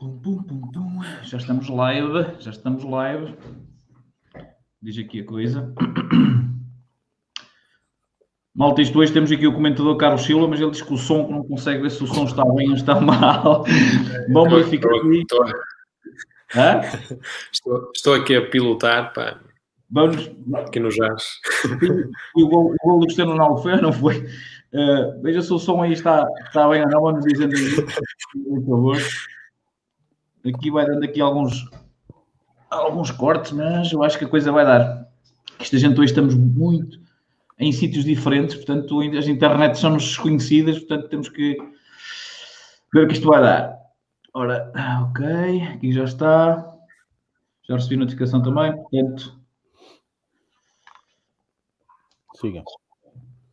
Pum, pum, pum, pum. Já estamos live, já estamos live. Diz aqui a coisa. Malta, isto hoje temos aqui o comentador Carlos Silva, mas ele diz que o som não consegue ver se o som está bem ou está mal. Bom, estou, fica aqui. Estou, estou, estou, aqui a pilotar, pá. Vamos. Aqui no jazz. O gol, o gol do Cristiano Ronaldo foi não foi? Uh, veja se o som aí está, está bem ou não, vamos dizendo por favor. Aqui vai dando aqui alguns, alguns cortes, mas eu acho que a coisa vai dar. Esta gente hoje estamos muito em sítios diferentes, portanto as internets são-nos desconhecidas, portanto temos que ver o que isto vai dar. Ora, ok, aqui já está. Já recebi notificação também, portanto. Siga.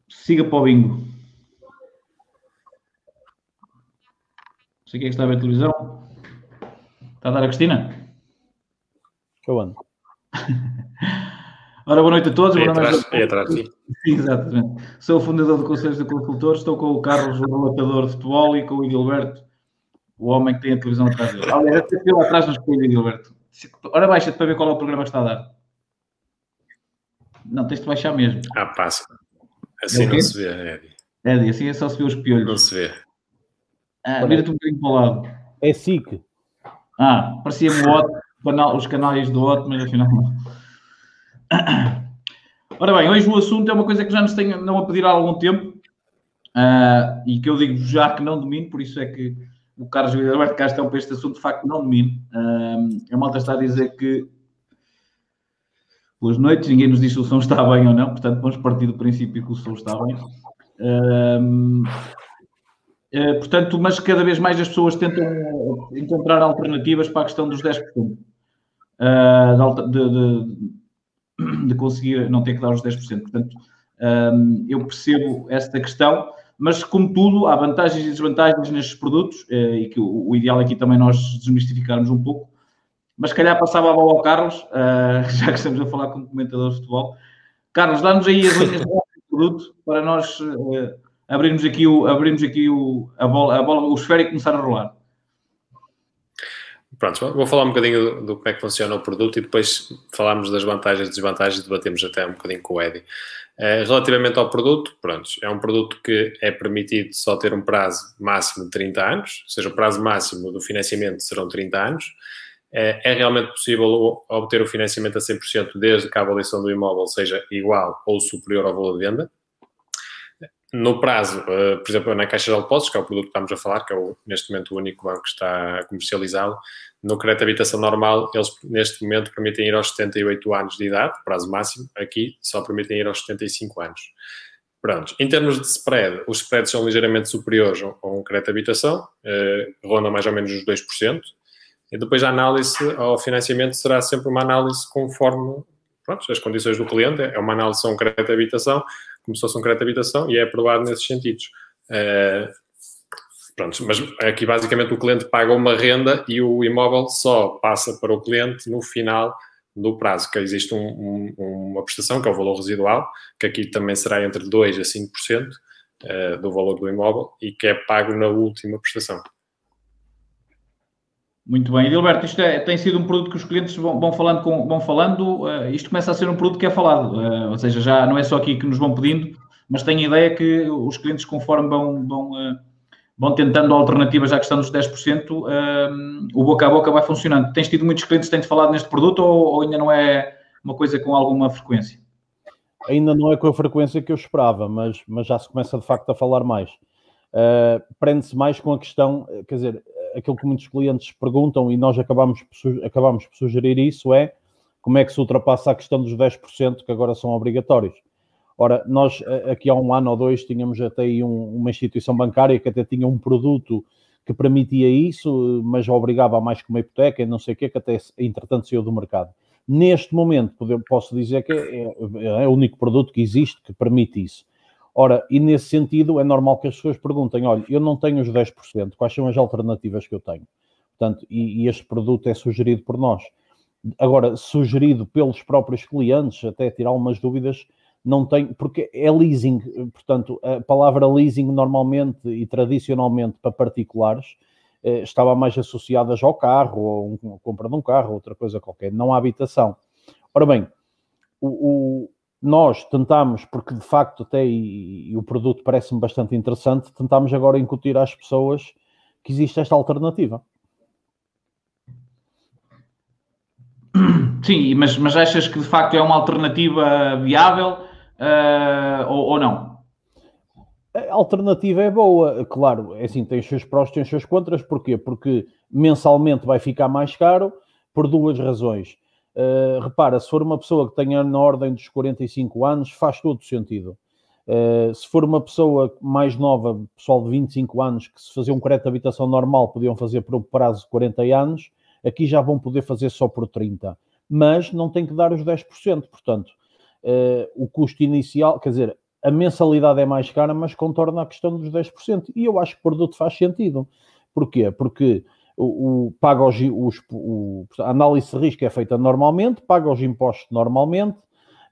Siga para o bingo. Não sei quem é que está a ver a televisão. Está a dar a Cristina? Eu ando. Ora, boa noite a todos. É atrás, é atrás, sim. Exatamente. Sou o fundador do Conselho de Consultores, estou com o Carlos, o relatador de futebol, e com o Gilberto, o homem que tem a televisão atrás dele. Aliás, até lá atrás nos põe, Gilberto. Ora, baixa-te para ver qual é o programa que está a dar. Não, tens de baixar mesmo. Ah, passa. Assim é não se vê, Eddie. Eddie, assim é só se vê os piolhos. Não se vê. Ah, vira-te um bocadinho para o lado. É SIC. Ah, parecia-me o Otto, os canais do Otto, mas afinal. Ora bem, hoje o assunto é uma coisa que já nos tenho não a pedir há algum tempo uh, e que eu digo já que não domino, por isso é que o Carlos Alberto Castelo para este assunto de facto não domino. Uh, a malta está a dizer que boas noites, ninguém nos diz se o som está bem ou não, portanto vamos partir do princípio que o som está bem. Uh, eh, portanto, mas cada vez mais as pessoas tentam eh, encontrar alternativas para a questão dos 10%. Uh, de, de, de, conseguir não ter que dar os 10%. Portanto, um, eu percebo esta questão, mas como tudo, há vantagens e desvantagens nestes produtos, uh, e que o, o, ideal aqui também nós desmistificarmos um pouco. Mas se calhar passava a bola ao Carlos, uh, já que estamos a falar como comentador de futebol. Carlos, dá-nos aí as linhas do produto para nós abrirmos aqui, o, abrirmos aqui o, a, bola, a bola, o esférico começar a rolar. Pronto, vou falar um bocadinho do, do, como é que funciona o produto e depois falamos das vantagens e desvantagens e debatemos até um bocadinho com o Eddie. Uh, relativamente ao produto, pronto, é um produto que é permitido só ter um prazo máximo de 30 anos, ou seja, o prazo máximo do financiamento serão 30 anos. Uh, é realmente possível obter o financiamento a 100% desde que a avaliação do imóvel seja igual ou superior ao valor de venda no prazo, uh, por exemplo, na Caixa de Depósitos, que é o produto que estamos a falar, que é o, neste momento o único banco que está a comercializá-lo, no crédito de habitação normal, eles neste momento permitem ir aos 78 anos de idade, prazo máximo, aqui só permitem ir aos 75 anos. Pronto, em termos de spread, os spreads são ligeiramente superiores a um crédito de habitação, uh, rondam mais ou menos os 2%, e depois a análise ao financiamento será sempre uma análise conforme pronto, as condições do cliente, é uma análise a um crédito de habitação, como se fosse um crédito de habitação e é aprovado nesses sentidos. Uh, pronto, mas aqui basicamente o cliente paga uma renda e o imóvel só passa para o cliente no final do prazo, que existe um, um, uma prestação, que é o valor residual, que aqui também será entre 2% a 5% uh, do valor do imóvel e que é pago na última prestação. Muito bem. Edilberto, isto é, tem sido um produto que os clientes vão, vão falando, com, vão falando uh, isto começa a ser um produto que é falado, uh, ou seja, já não é só aqui que nos vão pedindo, mas tenho a ideia que os clientes, conforme vão, vão, uh, vão tentando alternativas à questão dos 10%, o boca a boca vai funcionando. Tens tido muitos clientes que têm falado neste produto ou, ou ainda não é uma coisa com alguma frequência? Ainda não é com a frequência que eu esperava, mas, mas já se começa de facto a falar mais. Prende-se mais com a questão, quer dizer, aquilo que muitos clientes perguntam e nós acabamos, acabamos por sugerir isso é como é que se ultrapassa a questão dos 10% que agora são obrigatórios. Ora, nós aqui há um ano ou dois tínhamos até aí um, uma instituição bancária que até tinha um produto que permitia isso, mas obrigava a mais que uma hipoteca e não sei o quê, que até entretanto saiu do mercado. Neste momento, posso dizer que é, é o único produto que existe que permite isso. Ora, e nesse sentido é normal que as pessoas perguntem: olha, eu não tenho os 10%, quais são as alternativas que eu tenho? Portanto, e, e este produto é sugerido por nós. Agora, sugerido pelos próprios clientes, até tirar algumas dúvidas, não tem, porque é leasing, portanto, a palavra leasing normalmente e tradicionalmente para particulares eh, estava mais associadas ao carro, ou um, compra de um carro, outra coisa qualquer, não à habitação. Ora bem, o, nós tentámos, porque de facto até e, e o produto parece-me bastante interessante, tentámos agora incutir às pessoas que existe esta alternativa. Sim, mas, mas achas que de facto é uma alternativa viável uh, ou, ou, não? A alternativa é boa, claro, é assim, tem os seus prós, tem os seus contras, porquê? Porque mensalmente vai ficar mais caro por duas razões. Uh, repara, se for uma pessoa que tenha na ordem dos 45 anos, faz todo sentido. Uh, se for uma pessoa mais nova, pessoal de 25 anos, que se fazer um crédito de habitação normal podiam fazer por um prazo de 40 anos, aqui já vão poder fazer só por 30. Mas não tem que dar os 10%, portanto, uh, o custo inicial, quer dizer, a mensalidade é mais cara, mas contorna a questão dos 10%. E eu acho que o produto faz sentido. Porquê? Porque o, o, paga os, os o, a análise de risco é feita normalmente, paga os impostos normalmente,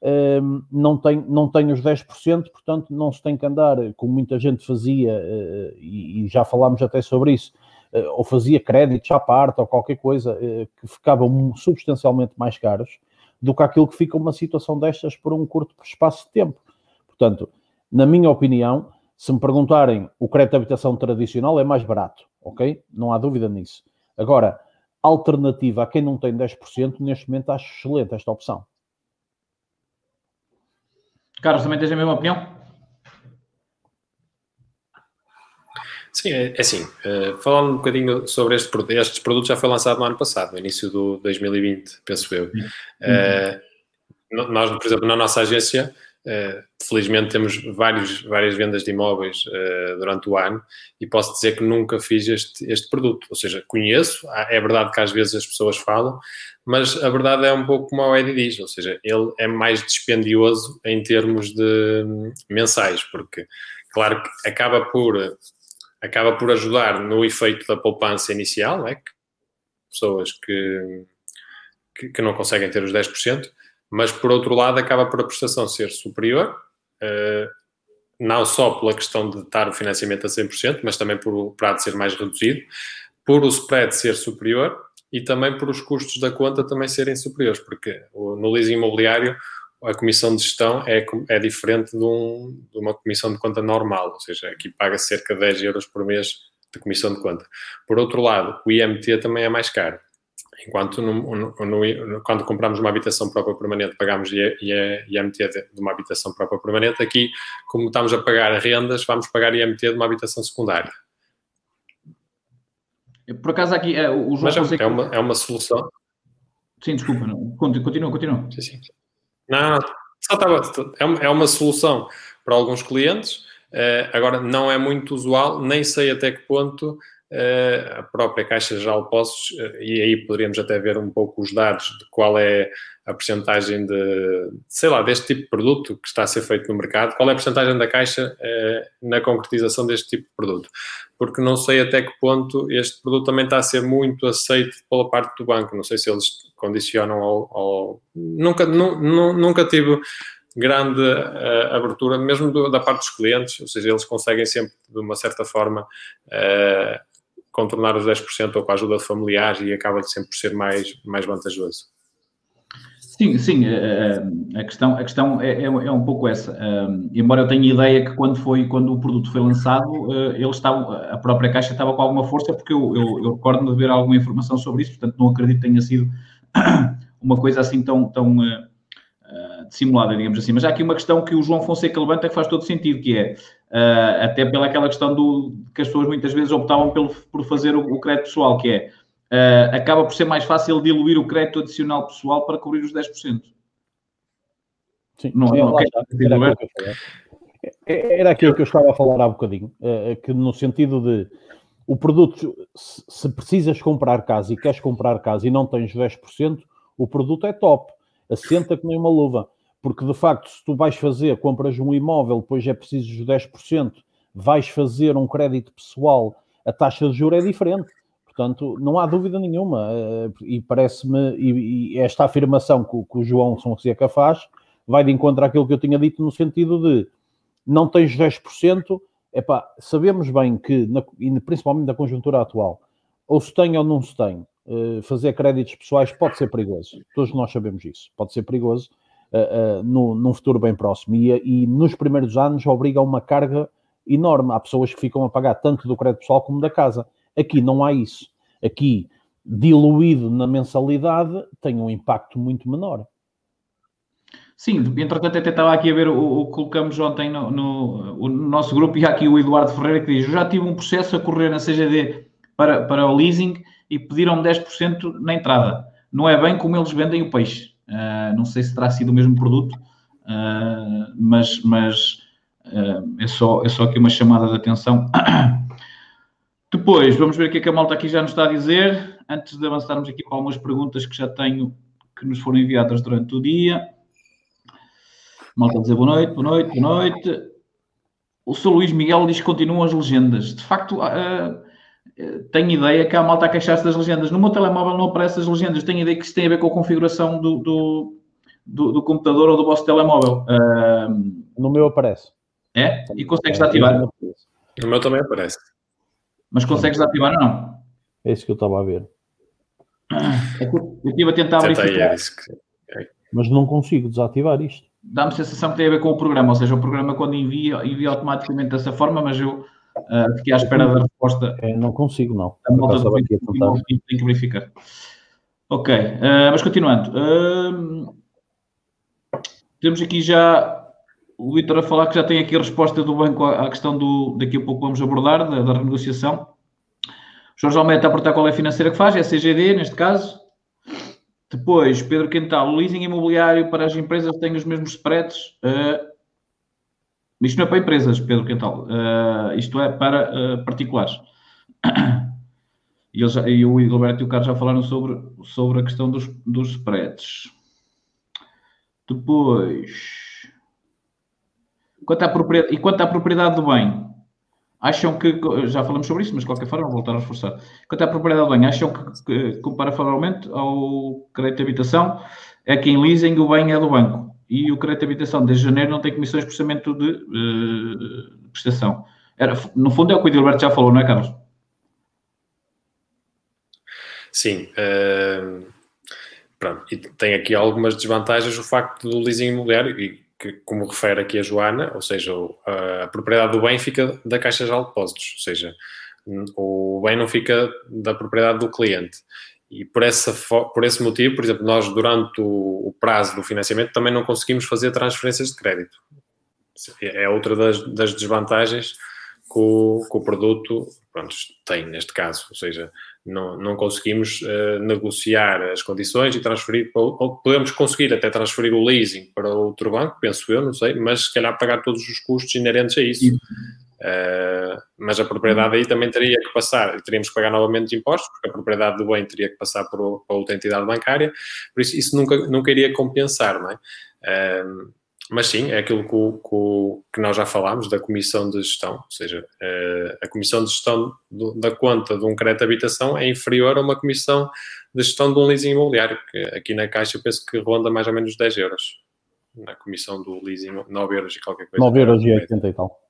um, ehm, não, tem, não tem os 10%, portanto não se tem que andar, como muita gente fazia, uh, e, e, já falámos até sobre isso, uh, ou fazia créditos à parte ou qualquer coisa, uh, que ficavam substancialmente mais caros do que aquilo que fica uma situação destas por um curto espaço de tempo. Portanto, na minha opinião, se me perguntarem, o crédito de habitação tradicional é mais barato ok? Não há dúvida nisso. Agora, alternativa a quem não tem 10%, neste momento acho excelente esta opção. Carlos, também tens a mesma opinião? Sim, é, é assim, uh, falando um bocadinho sobre este produto, este produto já foi lançado no ano passado, no início do 2020, penso eu. Uh, nós, por exemplo, na nossa agência, felizmente temos vários, várias vendas de imóveis uh, durante o ano e posso dizer que nunca fiz este, este produto. Ou seja, conheço, é verdade que às vezes as pessoas falam, mas a verdade é um pouco como o Eddie diz, ou seja, ele é mais dispendioso em termos de um, mensais, porque claro que acaba por, acaba por ajudar no efeito da poupança inicial, né? pessoas que, que, que não conseguem ter os 10%, mas por outro lado acaba por a prestação ser superior, uh, não só pela questão de estar o financiamento a 100%, mas também por o prazo ser mais reduzido, por o spread ser superior e também por os custos da conta também serem superiores, porque no leasing imobiliário a comissão de gestão é, é diferente de, um, de uma comissão de conta normal, ou seja, aqui paga cerca de 10 euros por mês de comissão de conta. Por outro lado, o IMT também é mais caro. Enquanto no, no, no, quando compramos uma habitação própria permanente pagamos IMT de, uma habitação própria permanente, aqui, como estamos a pagar rendas, vamos pagar IMT de uma habitação secundária. Por acaso aqui, é, o João Mas é, Fonseca... é, uma, é uma solução. Sim, desculpa, não. continua, continua. Sim, sim. Não, não, só estava, é, uma, é uma solução para alguns clientes, uh, agora não é muito usual, nem sei até que ponto a própria Caixa Geral de Postos, eh, e aí poderíamos até ver um pouco os dados de qual é a porcentagem de, sei lá, deste tipo de produto que está a ser feito no mercado, qual é a porcentagem da Caixa eh, na concretização deste tipo de produto. Porque não sei até que ponto este produto também está a ser muito aceito pela parte do banco, não sei se eles condicionam ao... ao... Nunca, nu, nu, nunca tive grande uh, abertura, mesmo do, da parte dos clientes, ou seja, eles conseguem sempre, de uma certa forma, contornar os 10% ou com a ajuda de familiares e acaba sempre por ser mais, mais vantajoso. Sim, sim, eh, eh, a questão, a questão é, é, é um pouco essa. Eh, embora eu tenha ideia que quando, foi, quando o produto foi lançado, ele estava, a própria caixa estava com alguma força, porque eu, eu, eu recordo de ver alguma informação sobre isso, portanto não acredito que tenha sido uma coisa assim tão, tão dissimulada, digamos assim. Mas há aqui uma questão que o João Fonseca levanta que faz todo sentido, que é uh, até pela aquela questão do, que as pessoas muitas vezes optavam pelo, por fazer o, o crédito pessoal, que é uh, acaba por ser mais fácil diluir o crédito adicional pessoal para cobrir os 10%. Sim, não, sim, não, era, aquilo era aquilo que eu estava a falar há bocadinho, uh, que no sentido de o produto, se precisas comprar casa e queres comprar casa e não tens 10%, o produto é top, assenta que nem uma luva porque de facto, se tu vais fazer, compras um imóvel, depois é preciso os 10%, vais fazer um crédito pessoal, a taxa de juros é diferente. Portanto, não há dúvida nenhuma. Eh, e parece-me, e, esta afirmação que, o João Fonseca faz, vai de encontro àquilo que eu tinha dito, no sentido de não tens 10%, epá, sabemos bem que, na, e principalmente na conjuntura atual, ou se tem ou não se tem, uh, fazer créditos pessoais pode ser perigoso. Todos nós sabemos isso. Pode ser perigoso uh, no, num futuro bem próximo. E, e nos primeiros anos obriga a uma carga enorme. Há pessoas que ficam a pagar tanto do crédito pessoal como da casa. Aqui não há isso. Aqui, diluído na mensalidade, tem um impacto muito menor. Sim, entretanto até estava aqui a ver o, o que colocamos ontem no, no, no, nosso grupo e há aqui o Eduardo Ferreira que diz, eu já tive um processo a correr na CGD para, para o leasing e pediram 10% na entrada. Não é bem como eles vendem o peixe. Uh, não sei se terá sido o mesmo produto, uh, mas, mas uh, é, só, é só aqui uma chamada de atenção. Depois, vamos ver o que é que a malta aqui já nos está a dizer. Antes de avançarmos aqui para algumas perguntas que já tenho, que nos foram enviadas durante o dia. Malta a dizer boa noite, boa noite, boa noite. O Sr. Luís Miguel diz que continuam as legendas. De facto, uh, tenho ideia que a malta a queixar-se das legendas. No meu telemóvel não aparecem as legendas. Tenho ideia que isso tem a ver com a configuração do, do, do, do computador ou do vosso telemóvel. Uh, no meu aparece. É? E consegues ativar? No meu também aparece. Mas consegues ativar ou não? É isso que eu estava a ver. É eu estive a tentar verificar. É que... Mas não consigo desativar isto dá-me a sensação que tem a ver com o programa, ou seja, o programa quando envia, envia automaticamente dessa forma, mas eu uh, fiquei à espera da resposta. É, não consigo, não. A malta do tem que verificar. Ok, uh, mas continuando. Uh, temos aqui já o Vitor a falar que já tem aqui a resposta do banco à, questão do, daqui a pouco vamos abordar, da, da renegociação. Jorge Almeida a perguntar qual é a financeira que faz, é a CGD, neste caso. Depois, Pedro Quental, o leasing imobiliário para as empresas tem os mesmos spreads. Uh, isto não é para empresas, Pedro Quental. Uh, isto é para uh, particulares. E, já, e o Gilberto e o Carlos já falaram sobre, sobre a questão dos, dos spreads. Depois, quanto à propriedade, e quanto à propriedade do bem, acham que, já falamos sobre isso, mas de qualquer forma, vou voltar a reforçar. Quanto à propriedade do bem, acham que, que comparavelmente ao crédito de habitação, é que em leasing o bem é do banco e o crédito de habitação desde janeiro não tem comissões de processamento de uh, prestação. Era, no fundo é o que o Edilberto já falou, não é, Carlos? Sim. Uh, pronto, e tem aqui algumas desvantagens o facto do leasing imobiliário, e que, como refere aqui a Joana, ou seja, a, propriedade do bem fica da Caixa de Depósitos, ou seja, o bem não fica da propriedade do cliente. E por, essa, por esse motivo, por exemplo, nós durante o, o prazo do financiamento também não conseguimos fazer transferências de crédito. É outra das, das desvantagens que o, que o produto pronto, tem neste caso. Ou seja, não, não conseguimos uh, negociar as condições e transferir, para, podemos conseguir até transferir o leasing para outro banco, penso eu, não sei, mas se calhar pagar todos os custos inerentes a isso. Uh, mas a propriedade aí também teria que passar, teríamos que pagar novamente impostos, porque a propriedade do bem teria que passar por, por outra entidade bancária, por isso isso nunca, nunca iria compensar, não é? Uh, mas sim, é aquilo que, que, nós já falámos da comissão de gestão, ou seja, eh, a comissão de gestão da conta de um crédito de habitação é inferior a uma comissão de gestão de um leasing imobiliário, que aqui na Caixa eu penso que ronda mais ou menos 10 euros. Na comissão do leasing, 9 euros e qualquer coisa. 9 euros e 80 e tal.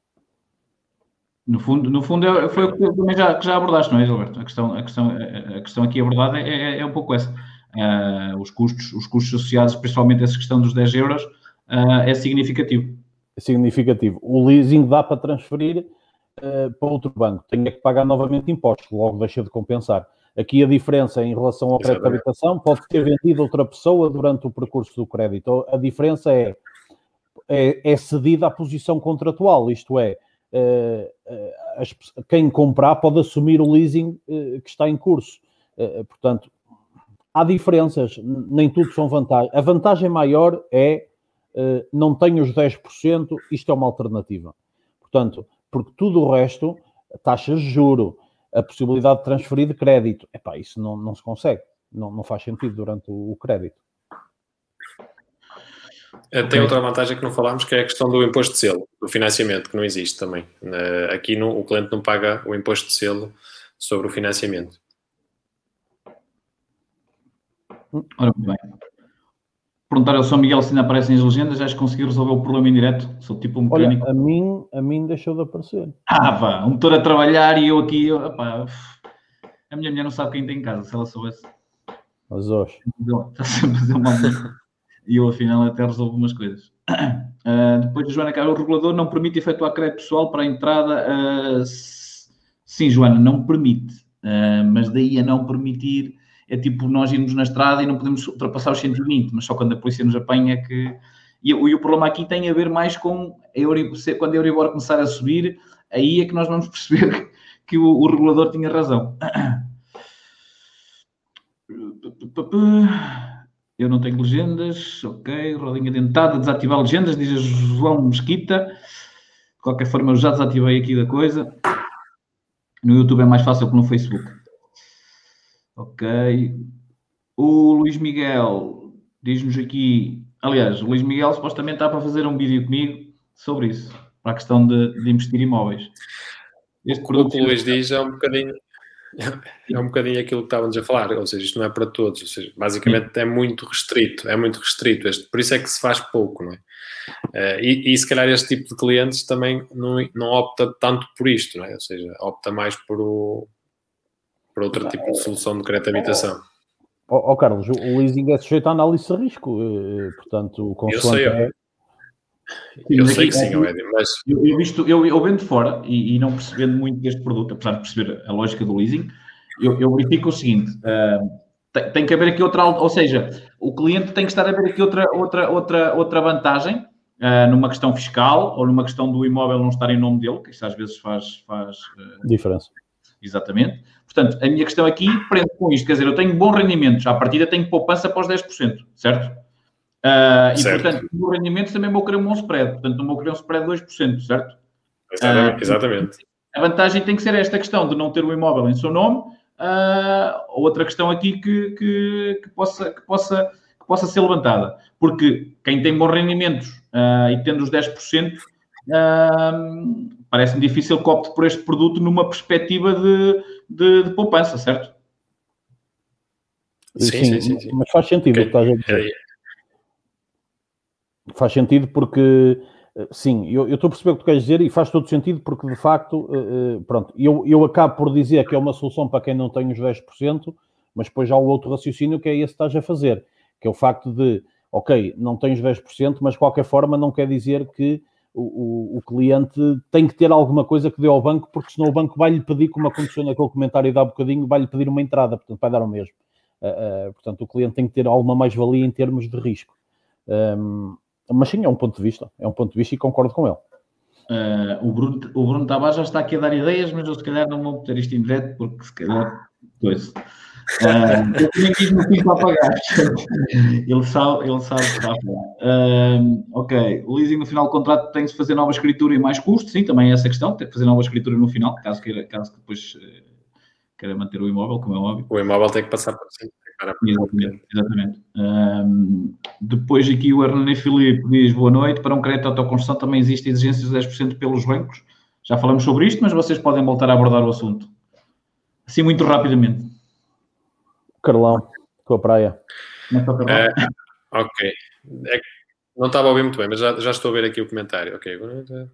No fundo, no fundo é, foi o que também já, que já abordaste, não é, Gilberto? A questão, a questão, a questão aqui abordada é, é, é um pouco essa. Uh, os, custos, os custos associados, principalmente essa questão dos 10 euros, uh, é significativo. É significativo. O leasing dá para transferir uh, para outro banco, tem que pagar novamente impostos, logo deixa de compensar. Aqui a diferença em relação ao crédito de habitação pode ter vendido outra pessoa durante o percurso do crédito. A diferença é, é, é cedida à posição contratual, isto é, quem comprar pode assumir o leasing uh, que está em curso. portanto, há diferenças, nem tudo são vantagens. A vantagem maior é eh, não tem os 10%, isto é uma alternativa. Portanto, porque tudo o resto, taxas de juro, a possibilidade de transferir de crédito, epá, isso não, não se consegue, não, não faz sentido durante o crédito. Eh, tem outra vantagem que não falámos, que é a questão do imposto de selo, do financiamento, que não existe também. Aqui no, o cliente não paga o imposto de selo sobre o financiamento. Ora bem perguntar ao São Miguel se ainda aparecem as legendas, já consegui resolver o problema indireto? Sou tipo um mecânico. Olha, a mim, a mim deixou de aparecer. Ah, vá, um motor a trabalhar e eu aqui, eu, opá, A minha mulher não sabe quem tem em casa, se ela soubesse. Mas hoje. Está sempre a fazer uma E eu, afinal, até resolvo umas coisas. Uh, depois, Joana Carlos, o regulador não permite efetuar crédito pessoal para a entrada. Uh, sim, Joana, não permite. Uh, mas daí a não permitir é tipo nós irmos na estrada e não podemos ultrapassar os 120, mas só quando a polícia nos apanha é que. E, e o problema aqui tem a ver mais com a Euribor, quando a Euribor começar a subir, aí é que nós vamos perceber que o, o regulador tinha razão. Eu não tenho legendas, ok. Rodinha dentada, desativar legendas, diz João Mesquita. De qualquer forma, eu já desativei aqui da coisa. No YouTube é mais fácil que no Facebook. Ok. O Luís Miguel diz-nos aqui. Aliás, o Luís Miguel supostamente está para fazer um vídeo comigo sobre isso, para a questão de, de investir imóveis. Este o que o Luís diz é um bocadinho é um bocadinho aquilo que estávamos a falar, ou seja, isto não é para todos, ou seja, basicamente é muito restrito, é muito restrito, este, por isso é que se faz pouco, não é? Uh, e, e, se calhar este tipo de clientes também não, não opta tanto por isto, não é? Ou seja, opta mais por, o, por outro tipo de solução de crédito de habitação. Ó oh, oh, Carlos, o leasing é sujeito à análise de risco, eh, portanto, o consoante eu sei, é... Eu sei que sim, Ed, mas... Eu, eu, visto, eu, eu vendo fora e, e, não percebendo muito deste produto, apesar de perceber a lógica do leasing, eu, eu verifico o seguinte, uh, tem, tem, que haver aqui outra, ou seja, o cliente tem que estar a ver aqui outra, outra, outra, outra vantagem uh, numa questão fiscal ou numa questão do imóvel não estar em nome dele, que isto às vezes faz... faz uh, Diferença. Exatamente. Portanto, a minha questão aqui prende com isto, quer dizer, eu tenho bons rendimentos, à partida tenho poupança para os 10%, certo? Uh, e, portanto, no rendimento também vou querer um bom spread. Portanto, não vou querer um spread de 2%, certo? Exatamente. Uh, exatamente. A vantagem tem que ser esta questão de não ter o imóvel em seu nome. Uh, outra questão aqui que, que, que, possa, que, possa, que possa ser levantada. Porque quem tem bons rendimentos uh, e tendo os 10%, uh, parece-me difícil que opte por este produto numa perspectiva de, de, de poupança, certo? Sim, sim, sim, sim, Mas faz sentido okay. o que estás a dizer. É, Faz sentido porque, eh, sim, eu, eu estou a perceber o que tu queres dizer e faz todo sentido porque, de facto, uh, pronto, eu, eu acabo por dizer que é uma solução para quem não tem os 10%, mas depois há o outro raciocínio que é esse que estás a fazer, que é o facto de, ok, não tens 10%, mas de qualquer forma não quer dizer que o, o, o, cliente tem que ter alguma coisa que dê ao banco, porque senão o banco vai-lhe pedir, como aconteceu naquele comentário de há bocadinho, vai-lhe pedir uma entrada, portanto vai dar o mesmo. Uh, uh, portanto, o cliente tem que ter alguma mais-valia em termos de risco. Um, mas sim, é um ponto de vista, é um ponto de vista e concordo com ele. Uh, o, Bruno, o Bruno Tavares já está aqui a dar ideias, mas eu se calhar não vou ter isto em direto, porque se calhar. Pois. Uh, eu também quis no fim para pagar. ele sabe, ele sabe que está a falar. Uh, ok, o leasing no final do contrato tem-se de fazer nova escritura e mais custo, sim, também é essa questão, tem que fazer nova escritura no final, caso, queira, caso que depois queira manter o imóvel, como é óbvio. O imóvel tem que passar por cima. Exatamente. exatamente. Um, depois aqui o Hernani Filipe diz boa noite. Para um crédito de autoconstrução também existem exigências de 10% pelos bancos. Já falamos sobre isto, mas vocês podem voltar a abordar o assunto. Assim, muito rapidamente. Carlão, tua praia. É, ok. É, não estava a ouvir muito bem, mas já, já estou a ver aqui o comentário. Ok,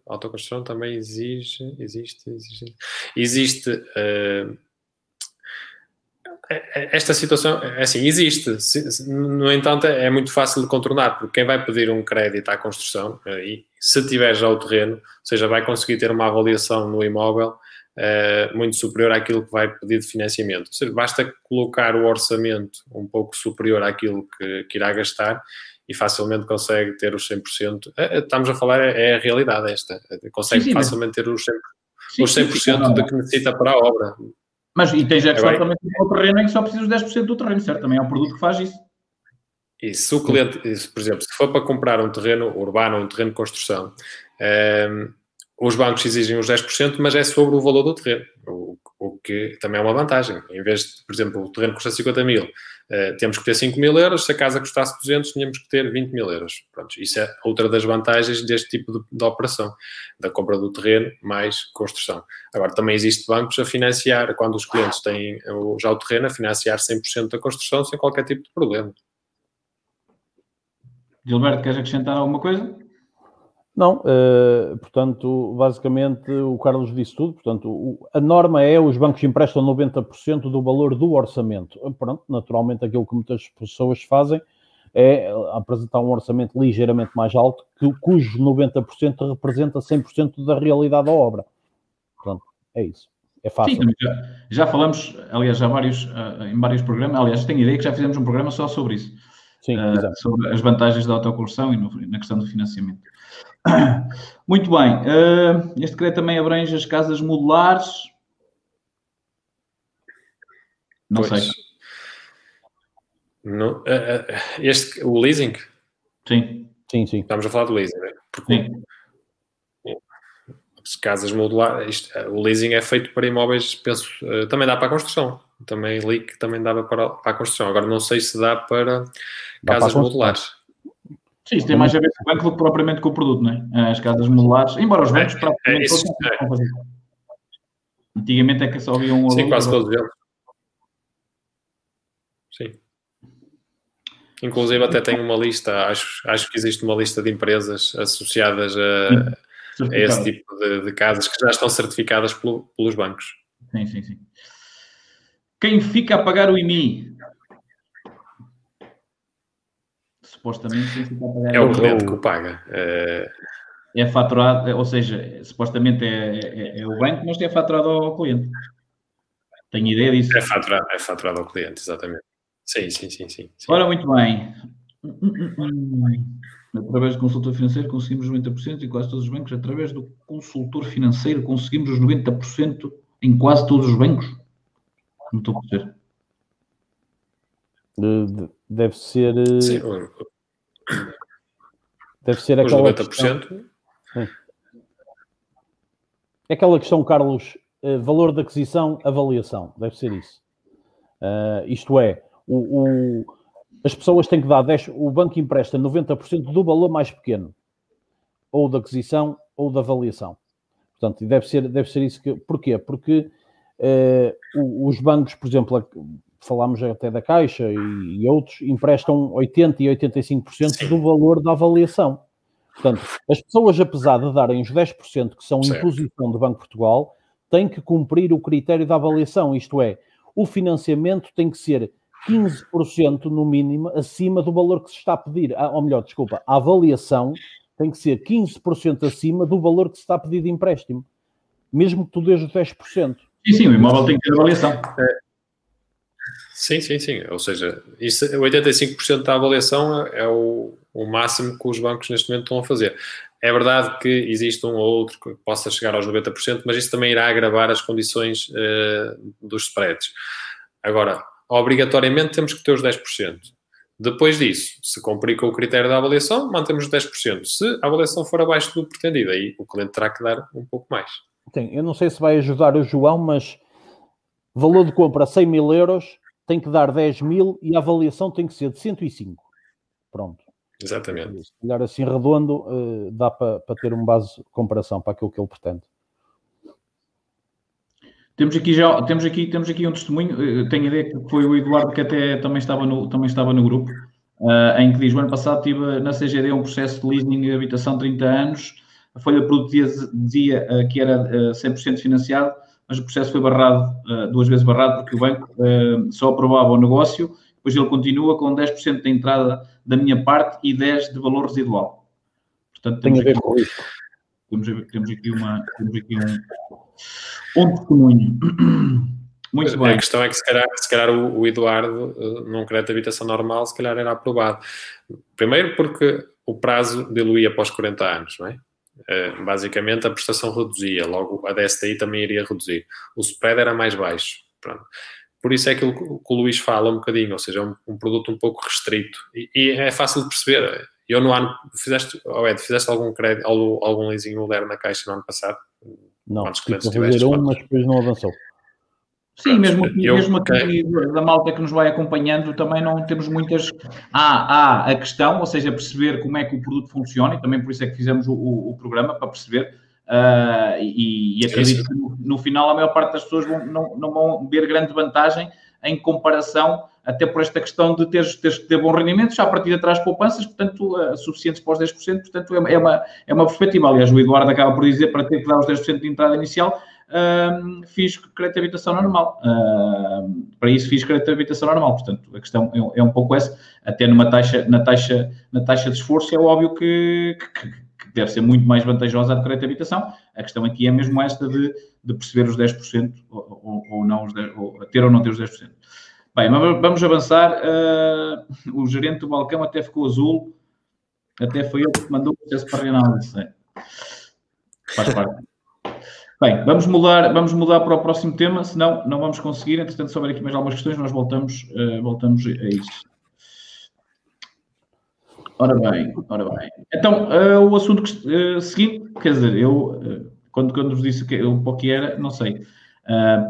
a autoconstrução também exige, existe, existe, existe uh, é, esta situação, é assim, existe. No entanto, é muito fácil de contornar, porque quem vai pedir um crédito à construção, eh, e se tiver já o terreno, ou seja, vai conseguir ter uma avaliação no imóvel uh, muito superior àquilo que vai pedir de financiamento. Ou seja, basta colocar o orçamento um pouco superior àquilo que, que irá gastar e facilmente consegue ter os 100%. Eh, estamos a falar, é, a realidade esta. Consegue sim, sim, facilmente ter os 100%, sim, os 100 de que necessita para a obra. Mas e tens a questão também o terreno em que só precisas 10% do terreno, certo? Também é um produto que faz isso. E se o cliente, por exemplo, se for para comprar um terreno urbano ou um terreno de construção, um, ehm, os bancos exigem os 10%, mas é sobre o valor do terreno, o, o, que também é uma vantagem. Em vez de, por exemplo, o terreno custa 50 mil, uh, temos que ter 5 mil euros, se a casa custasse 200, tínhamos que ter 20 mil euros. Pronto, isso é outra das vantagens deste tipo de, de, operação, da compra do terreno mais construção. Agora, também existe bancos a financiar, quando os clientes têm já o terreno, a financiar 100% da construção sem qualquer tipo de problema. Gilberto, queres acrescentar alguma coisa? Não, uh, portanto, basicamente o Carlos disse tudo. Portanto, o, a norma é os bancos emprestam 90% do valor do orçamento. Pronto, naturalmente aquilo que muitas pessoas fazem é apresentar um orçamento ligeiramente mais alto, que, cujo 90% representa 100% da realidade da obra. Pronto, é isso. É fácil. Sim, já, já, falamos, aliás, já vários, em vários programas, aliás, tenho ideia que já fizemos um programa só sobre isso. Sim, uh, sobre as vantagens da autoconstrução e no, na questão do financiamento. Muito bem. Uh, este decreto também abrange as casas modulares. Não pois. sei. No, uh, este, o leasing? Sim. Sim, sim. Estamos a falar do leasing, né? Porque sim. Casas modulares, o leasing é feito para imóveis, penso, uh, também dá para a construção. Também li que também dava para, para a construção. Agora não sei se dá para dá casas para modulares. Sim, isso tem mais a ver com o banco do que propriamente com o produto, não é? As casas modulares, embora os bancos é, praticamente é isso, é. fazer. Antigamente é que só havia um Sim, quase todos eles. Sim. Inclusive até tem uma lista, acho, acho que existe uma lista de empresas associadas a, a esse tipo de, de, casas que já estão certificadas pelo, pelos bancos. Sim, sim, sim. Quem fica a pagar o IMI? supostamente quem fica a pagar é o cliente que o paga. É... é faturado, ou seja, supostamente é, é, é, o banco, mas é faturado ao cliente. Tenho ideia disso. É faturado, é faturado ao cliente, exatamente. Sim, sim, sim, sim. sim. Ora, muito bem. Através do consultor financeiro conseguimos 90% em quase todos os bancos. Através do consultor financeiro conseguimos os 90% em quase todos os bancos. Não estou a perceber. Deve ser. Eh, sim, deve ser aquela. 90%. Questão, é aquela questão, Carlos, eh, valor de aquisição, avaliação. Deve ser isso. Uh, isto é, o, o, as pessoas têm que dar 10, o banco empresta 90% do valor mais pequeno, ou da aquisição ou da avaliação. Portanto, deve ser, deve ser isso que. Porquê? Porque uh, os bancos, por exemplo, falámos até da Caixa e, outros, emprestam 80% e 85% Sim. do valor da avaliação. Portanto, as pessoas, apesar de darem os 10% que são certo. imposição do Banco de Portugal, têm que cumprir o critério da avaliação, isto é, o financiamento tem que ser 15% no mínimo acima do valor que se está a pedir, ah, ou melhor, desculpa, a avaliação tem que ser 15% acima do valor que se está a pedir de empréstimo, mesmo que tu dês os 10%. Sim, sim, o imóvel tem que ter avaliação. É, Sim, sim, sim. Ou seja, isso, 85% da avaliação é, o, o máximo que os bancos neste momento estão a fazer. É verdade que existe um ou outro que possa chegar aos 90%, mas isso também irá agravar as condições uh, dos spreads. Agora, obrigatoriamente temos que ter os 10%. Depois disso, se cumprir com o critério da avaliação, mantemos os 10%. Se a avaliação for abaixo do pretendido, aí o cliente terá que dar um pouco mais. Sim, eu não sei se vai ajudar o João, mas valor de compra 100 mil euros, tem que dar 10 mil e a avaliação tem que ser de 105. Pronto. Exatamente. Se calhar assim redondo, uh, dá para, para ter uma base de comparação para aquilo que ele pretende. Temos aqui já temos aqui, temos aqui um testemunho, tenho a ideia que foi o Eduardo que até também estava no, também estava no grupo, uh, em que diz, o ano passado tive na CGD um processo de leasing de habitação 30 anos, a folha produtiva dizia uh, que era uh, 100% financiado, mas o processo foi barrado, uh, duas vezes barrado, porque o banco uh, só aprovava o negócio, depois ele continua com 10% da entrada da minha parte e 10% de valor residual. Portanto, Tem a ver com isso. Temos, temos, aqui, uma, temos aqui um, um testemunho. Muito bem. A questão é que se calhar, se calhar o, o Eduardo, num crédito de habitação normal, se calhar era aprovado. Primeiro porque o prazo diluía após 40 anos, não é? Eh, basicamente a prestação reduzia, logo a DSTI também iria reduzir. O spread era mais baixo. Pronto. Por isso é aquilo que o Luís fala um bocadinho, ou seja, é um, um produto um pouco restrito. E, e, é fácil de perceber. Eu no ano, fizeste, oh Ed, fizeste algum crédito, algum, algum leasing moderno na Caixa no ano passado? Não, Quantos clientes tiveste? Um, mas depois não avançou. Sim, mesmo aqui, eu, mesmo aqui da malta que nos vai acompanhando, também não temos muitas. Há, há a questão, ou seja, perceber como é que o produto funciona, e também por isso é que fizemos o, o, programa, para perceber. Uh, e, e, acredito sim, sim. que no, no, final a maior parte das pessoas vão, não, não vão ver grande vantagem em comparação até por esta questão de teres, teres que ter bom rendimento, já a partir de trás poupanças, portanto, uh, suficientes para os 10%, portanto, é, é, uma, é uma perspectiva. Aliás, o Eduardo acaba por dizer para ter que dar os 10% de entrada inicial, uh, fiz crédito de habitação normal. Uh, para isso fiz crédito de habitação normal. Portanto, a questão é, é, um pouco essa. Até numa taxa, na, taxa, na taxa de esforço é óbvio que, que, que deve ser muito mais vantajosa a de crédito de habitação. A questão aqui é mesmo esta de, de perceber os 10% ou, ou, ou não, os 10, ou ter ou não ter os 10%. Bem, vamos avançar. Uh, o gerente do balcão até ficou azul. Até foi ele que mandou o processo para a reanálise. Faz parte. Bem, vamos mudar, vamos mudar para o próximo tema, senão não vamos conseguir. Entretanto, se houver aqui mais algumas questões, nós voltamos, uh, voltamos a isso. Ora bem, ora bem. Então, uh, o assunto que, uh, seguinte, quer dizer, eu, quando, quando vos disse que, o que era, não sei.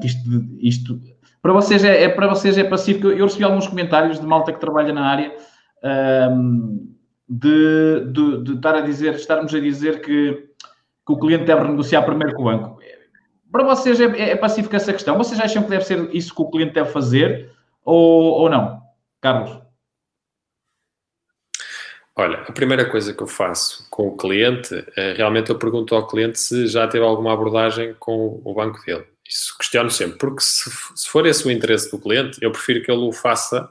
isto, isto para vocês é, é, para vocês é pacífico. Eu recebi alguns comentários de malta que trabalha na área de, de, de estar a dizer, estarmos a dizer que que o cliente deve renegociar primeiro com o banco. Para vocês é, é, pacífica essa questão? Vocês acham que deve ser isso que o cliente deve fazer ou, ou não? Carlos? Olha, a primeira coisa que eu faço com o cliente, é, realmente eu pergunto ao cliente se já teve alguma abordagem com o banco dele. Isso questiono sempre, porque se, se for esse o interesse do cliente, eu prefiro que ele o faça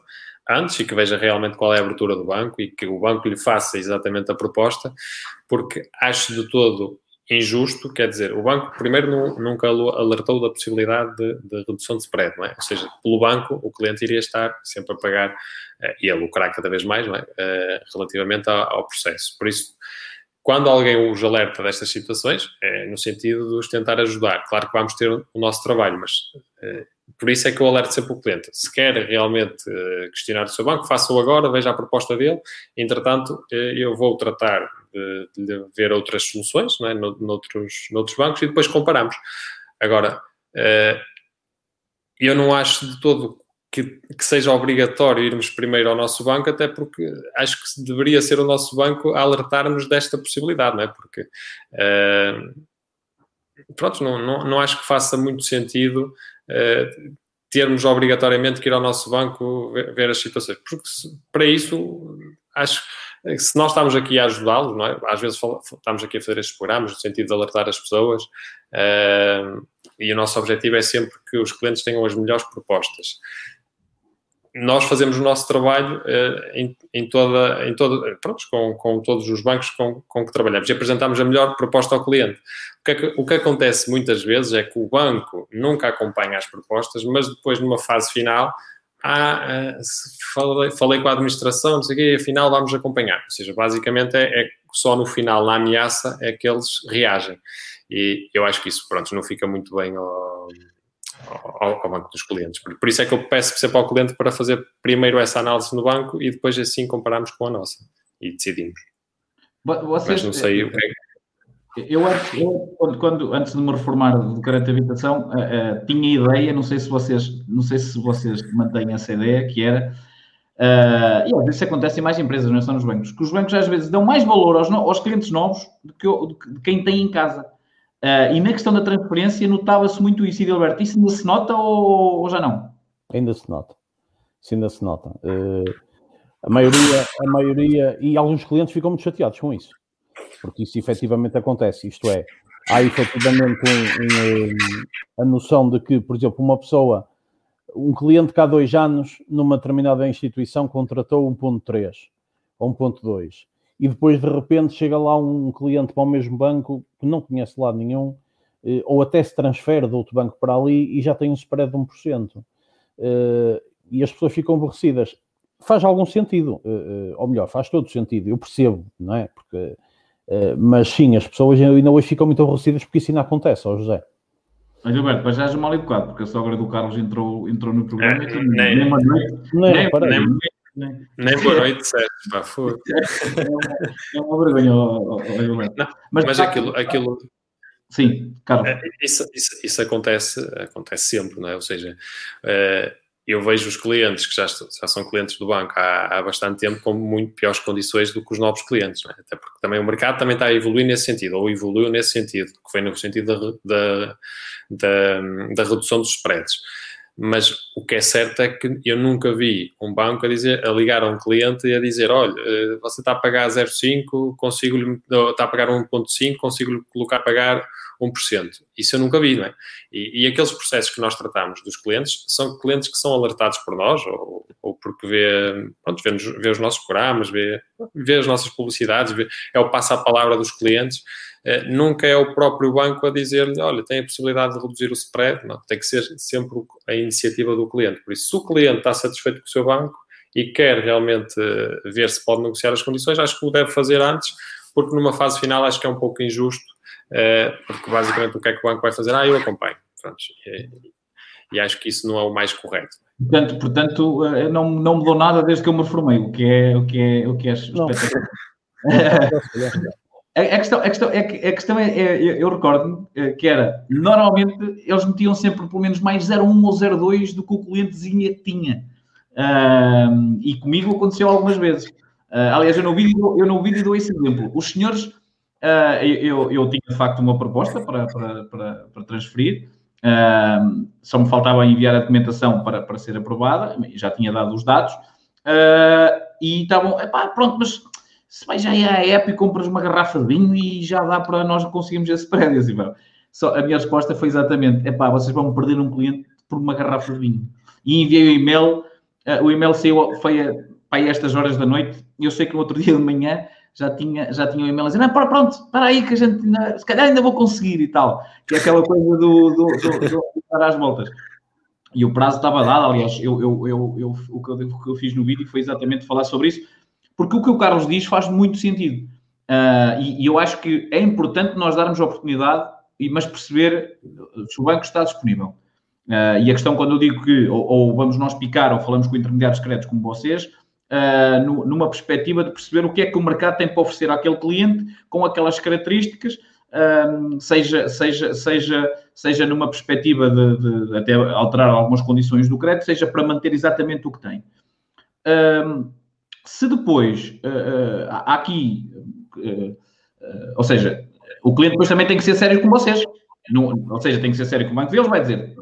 antes e que veja realmente qual é a abertura do banco e que o banco lhe faça exatamente a proposta, porque acho de todo injusto, quer dizer, o banco primeiro nunca alertou da possibilidade de, de, redução de spread, não é? Ou seja, pelo banco o cliente iria estar sempre a pagar uh, e a lucrar cada vez mais, não é? Uh, relativamente ao, ao, processo. Por isso, quando alguém os alerta destas situações, é no sentido de os tentar ajudar. Claro que vamos ter o nosso trabalho, mas uh, por isso é que eu alerto sempre o cliente. Se quer realmente questionar o seu banco, faça-o agora, veja a proposta dele. Entretanto, eu vou tratar de, de ver outras soluções não é? noutros, noutros bancos e depois comparamos. Agora, eh, eu não acho de todo que, que, seja obrigatório irmos primeiro ao nosso banco, até porque acho que deveria ser o nosso banco a alertar-nos desta possibilidade, não é? Porque, uh, pronto, não, não, não, acho que faça muito sentido uh, termos obrigatoriamente que ir ao nosso banco ver, as situações, porque para isso acho se nós estamos aqui a ajudá-los, não é? Às vezes estamos aqui a fazer estes programas no sentido de alertar as pessoas uh, e o nosso objetivo é sempre que os clientes tenham as melhores propostas. Nós fazemos o nosso trabalho uh, em, em, toda, em toda, pronto, com, com todos os bancos com, com que trabalhamos e apresentamos a melhor proposta ao cliente. O que, é que, o que acontece muitas vezes é que o banco nunca acompanha as propostas, mas depois, numa fase final, ah, falei, falei com a administração, não sei o quê, afinal vamos acompanhar. Ou seja, basicamente é, é, só no final, na ameaça, é que eles reagem. E eu acho que isso, pronto, não fica muito bem ao, ao, ao banco dos clientes. Por, por, isso é que eu peço sempre ao cliente para fazer primeiro essa análise no banco e depois assim comparamos com a nossa e decidimos. Vocês, Mas não sei o que é eu, quando, quando, antes de me reformar do de habitação, uh, uh, tinha ideia, não sei se vocês, não sei se vocês mantêm essa ideia, que era, uh, e às vezes isso acontece em mais empresas, não é só nos bancos, que os bancos às vezes dão mais valor aos, aos clientes novos do que, de quem tem em casa. e na questão da transferência notava-se muito isso, e Alberto, isso ainda se nota ou, ou, já não? Ainda se nota, ainda se nota. a maioria, a maioria, e alguns clientes ficam muito chateados com isso porque isso efetivamente acontece. Isto é, há efetivamente um, um, a noção de que, por exemplo, uma pessoa, um cliente que há dois anos, numa determinada instituição, contratou 1.3 ou 1.2 e depois de repente chega lá um cliente para o mesmo banco que não conhece lado nenhum, eh, ou até se transfere de outro banco para ali e já tem um spread de 1%. Eh, e as pessoas ficam aborrecidas. Faz algum sentido, eh, ou melhor, faz todo sentido, eu percebo, não é? Porque eh, mas sim, as pessoas ainda hoje ficam muito aborrecidas porque isso ainda acontece, ó José. Mas Gilberto, mas já és mal educado, porque a sogra do Carlos entrou, entrou no programa é, e nem, nem, boa noite. Nem, nem, nem, nem, nem boa noite, Sérgio, pá, foi. É uma vergonha, ó, ó, Gilberto. Não, mas, mas aquilo, aquilo... Sim, Carlos. É, isso, isso, isso, acontece, acontece sempre, não é? Ou seja, uh, eu vejo os clientes que já, já são clientes do banco há, há, bastante tempo com muito piores condições do que os novos clientes, é? até porque também o mercado também está a evoluir nesse sentido, ou evoluiu nesse sentido, que foi no sentido da, da, da, redução dos spreads. mas o que é certo é que eu nunca vi um banco a, dizer, a ligar a um cliente e a dizer: olha, eh, você está a pagar 0,5, consigo está a pagar 1,5, consigo colocar a pagar 1%. Isso eu nunca vi, não é? E, e, aqueles processos que nós tratamos dos clientes são clientes que são alertados por nós ou, ou porque vê, pronto, vê, vê, os nossos programas, vê, vê as nossas publicidades, vê, é o passa-a-palavra dos clientes eh, nunca é o próprio banco a dizer-lhe, olha, tem a possibilidade de reduzir o spread, não, tem que ser sempre a iniciativa do cliente. Por isso, se o cliente está satisfeito com o seu banco e quer realmente eh, ver se pode negociar as condições, acho que o deve fazer antes, porque numa fase final acho que é um pouco injusto, porque basicamente o que é que o banco vai fazer? Ah, eu acompanho. Pronto, e, e acho que isso não é o mais correto. Portanto, portanto não, não mudou nada desde que eu me formei, o que é, o que é, o que é espetacular. A, questão, a questão, é que, a questão é, é eu recordo-me eh, que era, normalmente eles metiam sempre pelo menos mais 0,1 ou 0,2 do que o clientezinho tinha. Uh, e comigo aconteceu algumas vezes. Uh, aliás, eu no, vídeo, eu no vídeo dou esse exemplo. Os senhores, uh, eu, eu tinha de facto uma proposta para, para, para, para transferir, só me faltava enviar a documentação para, para ser aprovada, já tinha dado os dados, e estavam, pronto, mas se vai já à época e compras uma garrafa de vinho e já dá para nós conseguirmos esse prédio. Assim, Só, a minha resposta foi exatamente: é pá, vocês vão perder um cliente por uma garrafa de vinho. E enviei o e-mail, uh, o e-mail saiu, foi a, para estas horas da noite, eu sei que no outro dia de manhã já tinha, já tinha o e-mail a dizer, não, para, pronto, para aí que a gente, ainda, se calhar ainda vou conseguir e tal. É aquela coisa do, do, do, do dar voltas. E o prazo estava dado, aliás, eu, eu, eu, eu, o, que eu, o que eu fiz no vídeo foi exatamente falar sobre isso, porque o que o Carlos diz faz muito sentido. Uh, e, e, eu acho que é importante nós darmos a oportunidade, mas perceber se o banco está disponível. Uh, e a questão, quando eu digo que ou, ou, vamos nós picar ou falamos com intermediários secretos como vocês, uh, numa perspectiva de perceber o que é que o mercado tem para oferecer àquele cliente com aquelas características, seja, seja, seja, seja numa perspectiva de, de, até alterar algumas condições do crédito, seja para manter exatamente o que tem. Se depois uh, uh, aqui, uh, ou seja, o cliente depois também tem que ser sério com vocês, não, ou seja, tem que ser sério com o banco deles, vai dizer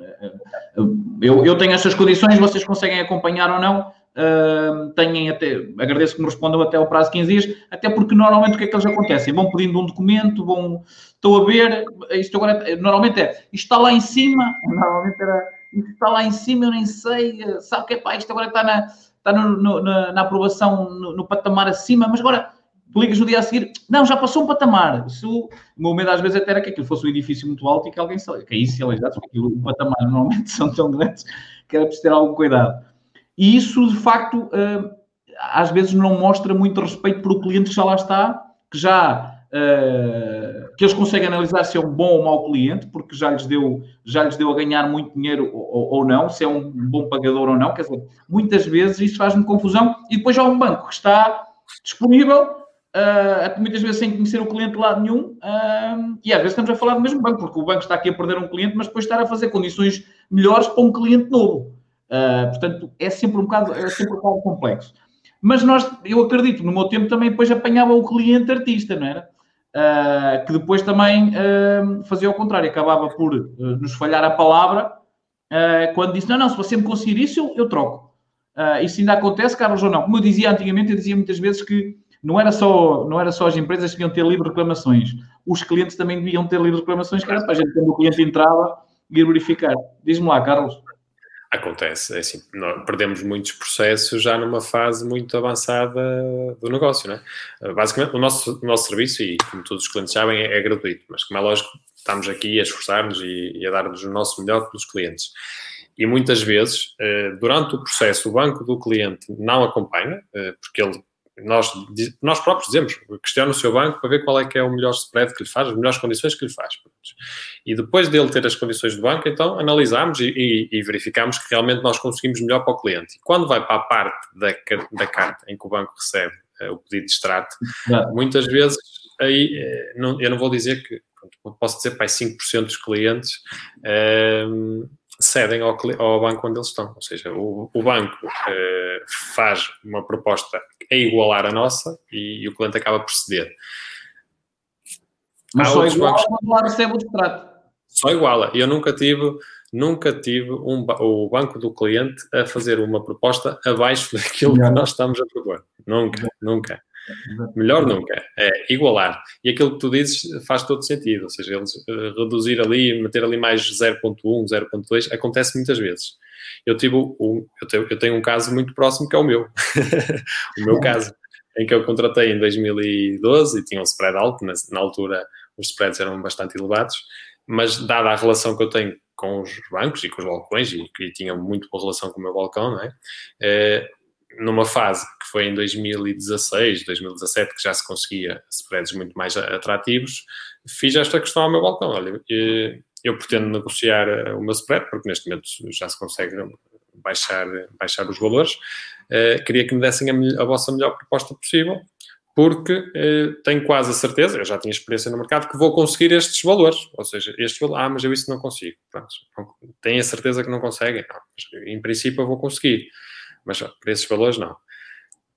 eu, eu tenho estas condições, vocês conseguem acompanhar ou não, têm até, agradeço que me respondam até ao prazo de 15 dias, até porque normalmente o que é que eles acontecem? Vão pedindo um documento, vão, estou a ver, isto agora, normalmente é, isto está lá em cima, normalmente era, isto está lá em cima, eu nem sei, sabe o que é pá, isto agora está na, está no, no, na, na, aprovação no, no, patamar acima, mas agora ligas no dia a seguir, não, já passou um patamar. Isso, o meu medo às vezes até era que aquilo fosse um edifício muito alto e que alguém caísse, aliás, porque aquilo, o patamar normalmente são tão grandes que era preciso ter algum cuidado. E isso, de facto, eh, às vezes não mostra muito respeito por o cliente que já lá está, que já uh, que eles conseguem analisar se é um bom ou mau cliente, porque já lhes deu, já lhes deu a ganhar muito dinheiro ou, ou não, se é um bom pagador ou não. Quer dizer, muitas vezes isso faz-me confusão. E depois há um banco que está disponível, uh, muitas vezes sem conhecer o cliente de lado nenhum, uh, e às vezes estamos a falar do mesmo banco, porque o banco está aqui a perder um cliente, mas depois estar a fazer condições melhores para um cliente novo. Uh, portanto, é sempre um bocado, é sempre um bocado complexo. Mas nós, eu acredito, no meu tempo também depois apanhava o cliente artista, não era? uh, que depois também uh, fazia o contrário, acabava por nos falhar a palavra quando disse: Não, não, se você me conseguir isso, eu, eu troco. isso ainda acontece, Carlos, ou não? Como eu dizia antigamente, eu dizia muitas vezes que não era só, não era só as empresas que deviam ter livre reclamações, os clientes também deviam ter livre reclamações, era para a gente, quando o cliente entrava, ir verificar. Diz-me lá, Carlos. Acontece, é assim, perdemos muitos processos já numa fase muito avançada do negócio, não é? Basicamente, o nosso, o nosso serviço, e como todos os clientes sabem, é, é gratuito, mas como é lógico, estamos aqui a esforçar-nos e, e a dar-nos o nosso melhor pelos clientes. E muitas vezes, eh, durante o processo, o banco do cliente não acompanha, eh, porque ele nós, nós próprios dizemos, questiona o seu banco para ver qual é que é o melhor spread que lhe faz, as melhores condições que lhe faz. E depois dele ter as condições do banco, então analisamos e, e, e, verificamos que realmente nós conseguimos melhor para o cliente. E quando vai para a parte da, da carta em que o banco recebe uh, o pedido de extrato, muitas vezes aí, uh, não, eu não vou dizer que, posso dizer para 5% dos clientes uh, cedem ao, ao, banco onde eles estão. Ou seja, o, o banco uh, faz uma proposta a igualar a nossa e, e o cliente acaba por ceder. Mas Há só iguala bancos... quando lá recebe o extrato. Só iguala. Eu nunca tive, nunca tive um, o banco do cliente a fazer uma proposta abaixo daquilo que nós estamos a propor. Nunca, nunca. Melhor nunca. É igualar. E aquilo que tu dizes faz todo sentido. Ou seja, eles uh, reduzir ali, meter ali mais 0.1, 0.2, acontece muitas vezes. Eu, tive um, eu, tenho, eu tenho um caso muito próximo que é o meu. o meu caso, em que eu contratei em 2012 e tinha um spread alto, na, na altura os spreads eram bastante elevados, mas dada a relação que eu tenho com os bancos e com os balcões, e que tinha muito boa relação com o meu balcão, não é? é numa fase que foi em 2016, 2017, que já se conseguia spreads muito mais atrativos, fiz esta questão ao meu balcão. Olha, eu pretendo negociar eh, o meu spread, porque neste momento já se consegue baixar, baixar os valores. Uh, queria que me dessem a, a, vossa melhor proposta possível, porque uh, tenho quase a certeza, eu já tinha experiência no mercado, que vou conseguir estes valores. Ou seja, estes valores, ah, mas eu isso não consigo. Pronto, tenho a certeza que não conseguem. Em princípio eu vou conseguir mas para esses valores não.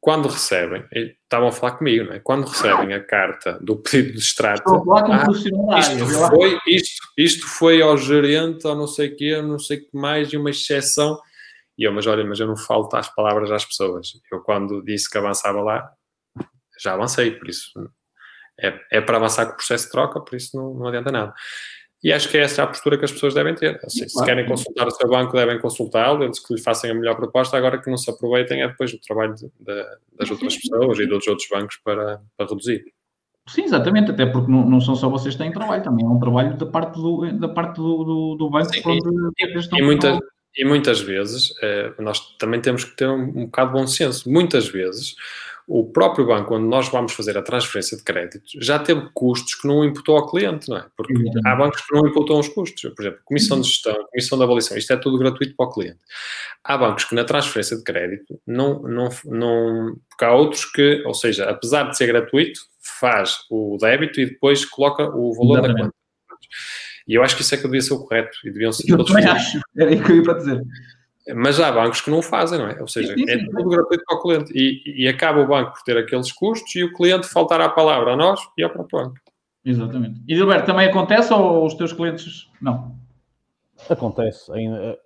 Quando recebem, estavam a falar comigo, não é? Quando recebem a carta do pedido de extrato, ah, isto, foi, isto, isto foi ao gerente, ou não sei o quê, não sei o que mais, e uma exceção. E eu, mas olha, mas eu não falo as palavras às pessoas. Eu, quando disse que avançava lá, já avancei, por isso é, é para avançar com o processo de troca, por isso não, não adianta nada. E acho que é essa a postura que as pessoas devem ter. Assim, se querem consultar o seu banco, devem consultá-lo, eles que lhe façam a melhor proposta. Agora que não se aproveitem é depois o trabalho de, de, das outras pessoas e dos outros bancos para, para reduzir. Sim, exatamente, até porque não, não, são só vocês que têm trabalho, também é um trabalho da parte do, da parte do, do, do banco. Sim, e, e, muitas, e muitas vezes eh, nós também temos que ter um, um bocado de bom senso. Muitas vezes o próprio banco, quando nós vamos fazer a transferência de crédito, já teve custos que não imputou ao cliente, não é? Porque há bancos que não imputam os custos. Por exemplo, comissão de gestão, comissão de avaliação, isto é tudo gratuito para o cliente. Há bancos que na transferência de crédito não, não, não. Porque há outros que, ou seja, apesar de ser gratuito, faz o débito e depois coloca o valor Exatamente. da conta. E eu acho que isso é que devia ser o correto e deviam ser eu todos. Eu também acho, era isso que eu ia para dizer. Mas há bancos que não o fazem, não é? Ou seja, sim, sim, é tudo gratuito para o cliente. E, e, acaba o banco por ter aqueles custos e o cliente faltar a palavra a nós e ao próprio banco. Exatamente. E Gilberto, também acontece ou os teus clientes não? Acontece,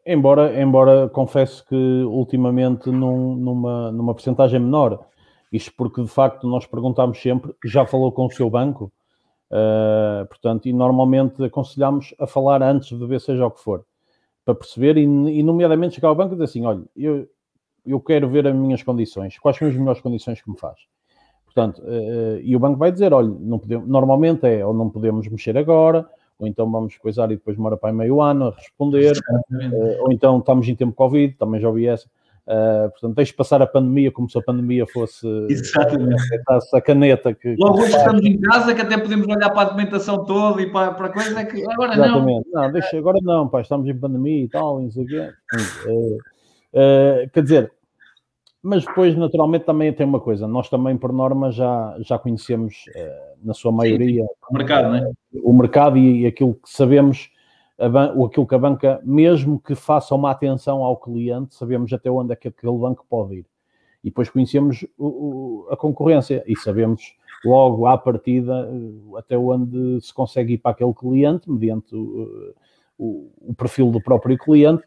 embora, embora confesso que ultimamente num, numa, numa porcentagem menor. Isto porque de facto nós perguntamos sempre, já falou com o seu banco? Uh, portanto, e normalmente aconselhamos a falar antes de ver seja o que for para perceber e, e nomeadamente chegar ao banco e dizer assim, olha, eu, eu quero ver as minhas condições, quais são as melhores condições que me faz. Portanto, uh, e o banco vai dizer, olha, não podemos, normalmente é ou não podemos mexer agora, ou então vamos coisar e depois demora para meio ano a responder, uh, ou então estamos em tempo Covid, também já ouvi essa. Uh, portanto, deixe passar a pandemia como se a pandemia fosse Exatamente. a caneta que. Logo hoje estamos em casa que até podemos olhar para a documentação toda e para, para a coisa é que agora Exatamente. não. Não, deixa, agora não, pá, estamos em pandemia e tal, não sei o quê. Uh, uh, quer dizer, mas depois, naturalmente, também tem uma coisa, nós também, por norma, já, já conhecemos, na sua maioria, Sim, o mercado, né? o mercado e, e aquilo que sabemos a aquilo que a banca, mesmo que faça uma atenção ao cliente, sabemos até onde é que aquele banco pode ir. E depois conhecemos o, o, a concorrência e sabemos logo à partida eh, até onde se consegue ir para aquele cliente, mediante o, o perfil do próprio cliente.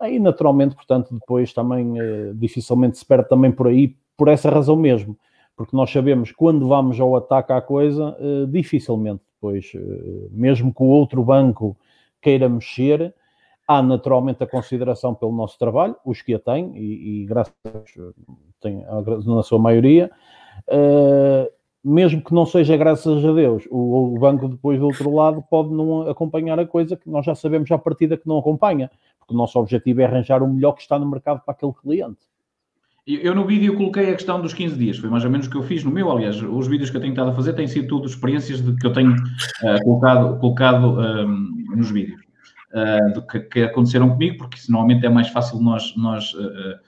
Aí, naturalmente, portanto, depois também eh, dificilmente se perde também por aí, por essa razão mesmo. Porque nós sabemos quando vamos ao ataque à coisa, eh, dificilmente depois, mesmo que o outro banco queira mexer, há naturalmente a consideração pelo nosso trabalho, os que a têm, e, e graças a Deus têm, na sua maioria, uh, mesmo que não seja graças a Deus, o, o, banco depois do outro lado pode não acompanhar a coisa que nós já sabemos à partida que não acompanha, porque o nosso objetivo é arranjar o melhor que está no mercado para aquele cliente. Eu no vídeo coloquei a questão dos 15 dias, foi mais ou menos o que eu fiz no meu, aliás, os vídeos que eu tenho estado a fazer têm sido tudo experiências de, que eu tenho uh, colocado, colocado um, ehm, nos vídeos, uh, do que, que, aconteceram comigo, porque normalmente é mais fácil nós, nós uh,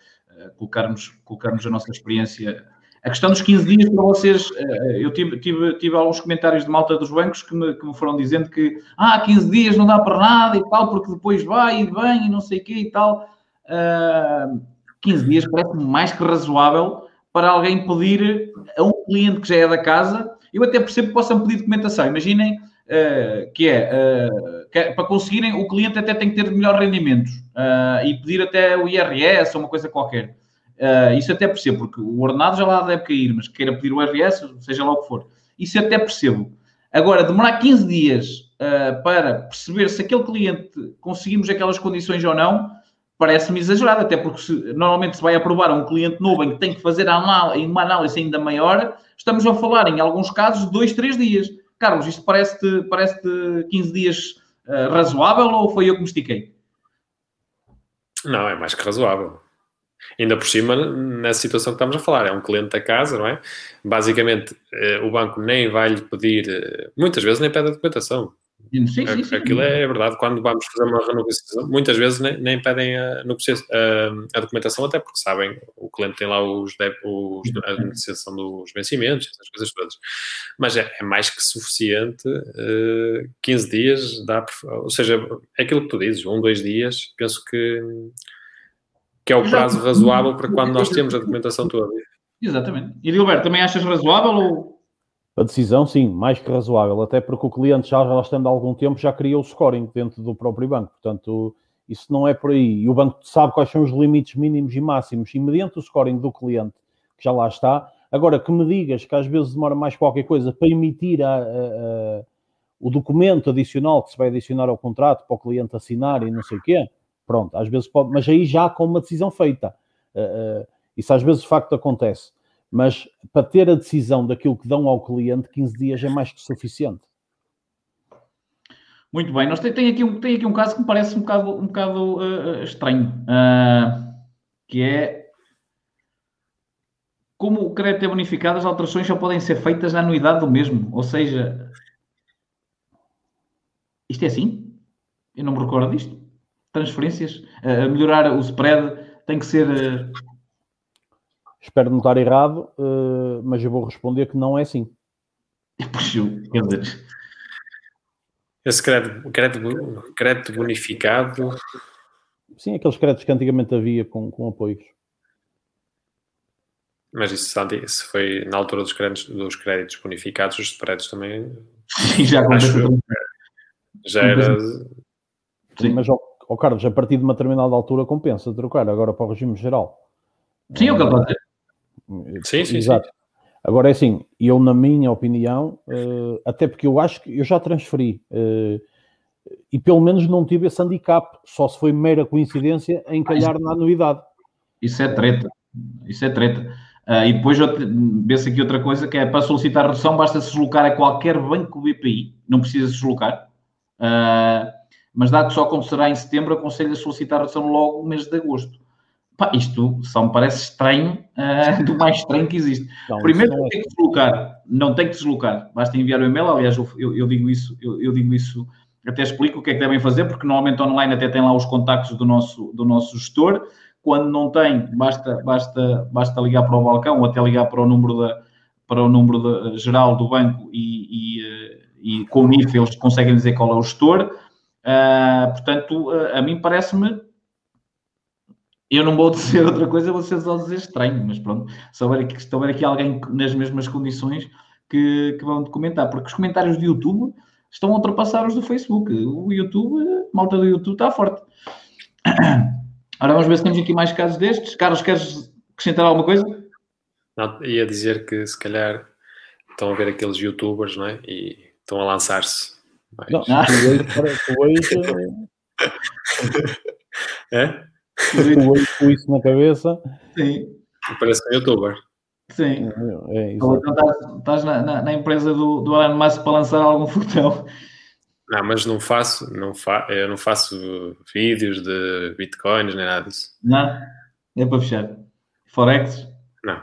colocarmos, colocarmos a nossa experiência. A questão dos 15 dias para vocês, eu tive, tive, tive alguns comentários de malta dos bancos que me, que me foram dizendo que ah, 15 dias não dá para nada e tal, porque depois vai e vem e não sei o quê e tal. Uh, 15 dias parece mais que razoável para alguém pedir a um cliente que já é da casa. Eu até percebo que possam pedir documentação. Imaginem uh, que é uh, para conseguirem, o cliente até tem que ter melhores rendimentos uh, e pedir até o IRS ou uma coisa qualquer. Isso até percebo, porque o ordenado já lá deve cair, mas queira pedir o IRS, seja lá o que for. Isso até percebo. Agora, demorar 15 dias para perceber se aquele cliente conseguimos aquelas condições ou não, parece-me exagerado, até porque se, normalmente se vai aprovar um cliente novo em que tem que fazer uma análise ainda maior, estamos a falar em alguns casos 2, 3 dias. Carlos, isto parece-te parece 15 dias uh, razoável ou foi eu que me estiquei? Não, é mais que razoável. Ainda por cima, nessa situação que estamos a falar, é um cliente da casa, não é? Basicamente, eh, o banco nem vai lhe pedir, eh, muitas vezes nem pede a documentação. Sim, sim, sim. Aquilo é verdade. Quando vamos fazer uma renegociação, muitas vezes nem, nem pedem a, a, a, documentação, até porque sabem, o cliente tem lá os, os, a negociação dos vencimentos, essas coisas todas. Mas é, é mais que suficiente. Uh, eh, 15 dias dá, ou seja, é aquilo que tu dizes, um, dois dias, penso que, que é o prazo razoável para quando nós temos a documentação toda. Exatamente. E Gilberto, também achas razoável ou a decisão, sim, mais que razoável, até porque o cliente já, já estando há algum tempo já criou o scoring dentro do próprio banco, portanto, isso não é por aí. E o banco sabe quais são os limites mínimos e máximos, e mediante o scoring do cliente, que já lá está, agora que me digas que às vezes demora mais qualquer coisa para emitir a, a, a, o documento adicional que se vai adicionar ao contrato para o cliente assinar e não sei o quê, pronto, às vezes pode, mas aí já com uma decisão feita. Uh, uh, isso às vezes de facto acontece mas para ter a decisão daquilo que dão ao cliente, 15 dias é mais que suficiente. Muito bem, nós tem, tem, aqui, um, tem aqui um caso que me parece um bocado, um bocado uh, estranho, uh, que é como o crédito é bonificado, as alterações só podem ser feitas na anuidade do mesmo, ou seja, isto é assim? Eu não me recordo disto. Transferências, uh, melhorar o spread tem que ser Espero não estar errado, uh, mas eu vou responder que não é assim. quer dizer. Esse crédito, crédito, crédito bonificado. Sim, aqueles créditos que antigamente havia com, com apoios. Mas isso, Santi, isso foi na altura dos créditos, dos créditos bonificados, os spreads também. Sim, já aconteceu. Já era. Sim, mas, oh, oh, Carlos, a partir de uma determinada altura compensa trocar agora para o regime geral. Sim, é o que ele dizer. Sim, sim, Exato. Sim. Agora é assim, eu na minha opinião, uh, até porque eu acho que eu já transferi uh, e pelo menos não tive esse handicap, só se foi mera coincidência em calhar na anuidade. Isso é treta, isso é treta. Uh, e depois vê-se aqui outra coisa que é para solicitar redução basta se deslocar a qualquer banco BPI, não precisa se deslocar. Uh, mas dado que só acontecerá em setembro, aconselho a solicitar redução logo no mês de agosto. Pá, isto só me parece estranho, uh, do mais estranho que existe. Não, Primeiro, não é... tem que deslocar, não tem que deslocar, basta enviar o e-mail. Aliás, eu, eu digo isso, eu, eu, digo isso, até explico o que é que devem fazer, porque normalmente online até tem lá os contactos do nosso, do nosso gestor. Quando não tem, basta, basta, basta ligar para o balcão ou até ligar para o número, da, para o número da, geral do banco e, e, eh, e com o NIF eles conseguem dizer qual é o gestor. Uh, portanto, uh, a mim parece-me eu não vou dizer outra coisa, vou ser só dizer estranho, mas pronto, se houver aqui, se houver aqui alguém nas mesmas condições que, que vão comentar, porque os comentários do YouTube estão a ultrapassar os do Facebook. O YouTube, a malta do YouTube está forte. Ora, vamos ver se temos aqui mais casos destes. Carlos, queres acrescentar alguma coisa? Não, ia dizer que se calhar estão a ver aqueles youtubers, não é? E estão a lançar-se. Mas... Não, hoje, é? Com isso na cabeça. Sim. Parece um youtuber. Sim. É, é então estás, estás na, na, na, empresa do, do Elon Musk para lançar algum futão. Não, mas não faço, não fa eu não faço vídeos de bitcoins nem nada disso. Não? É para fechar. Forex? Não,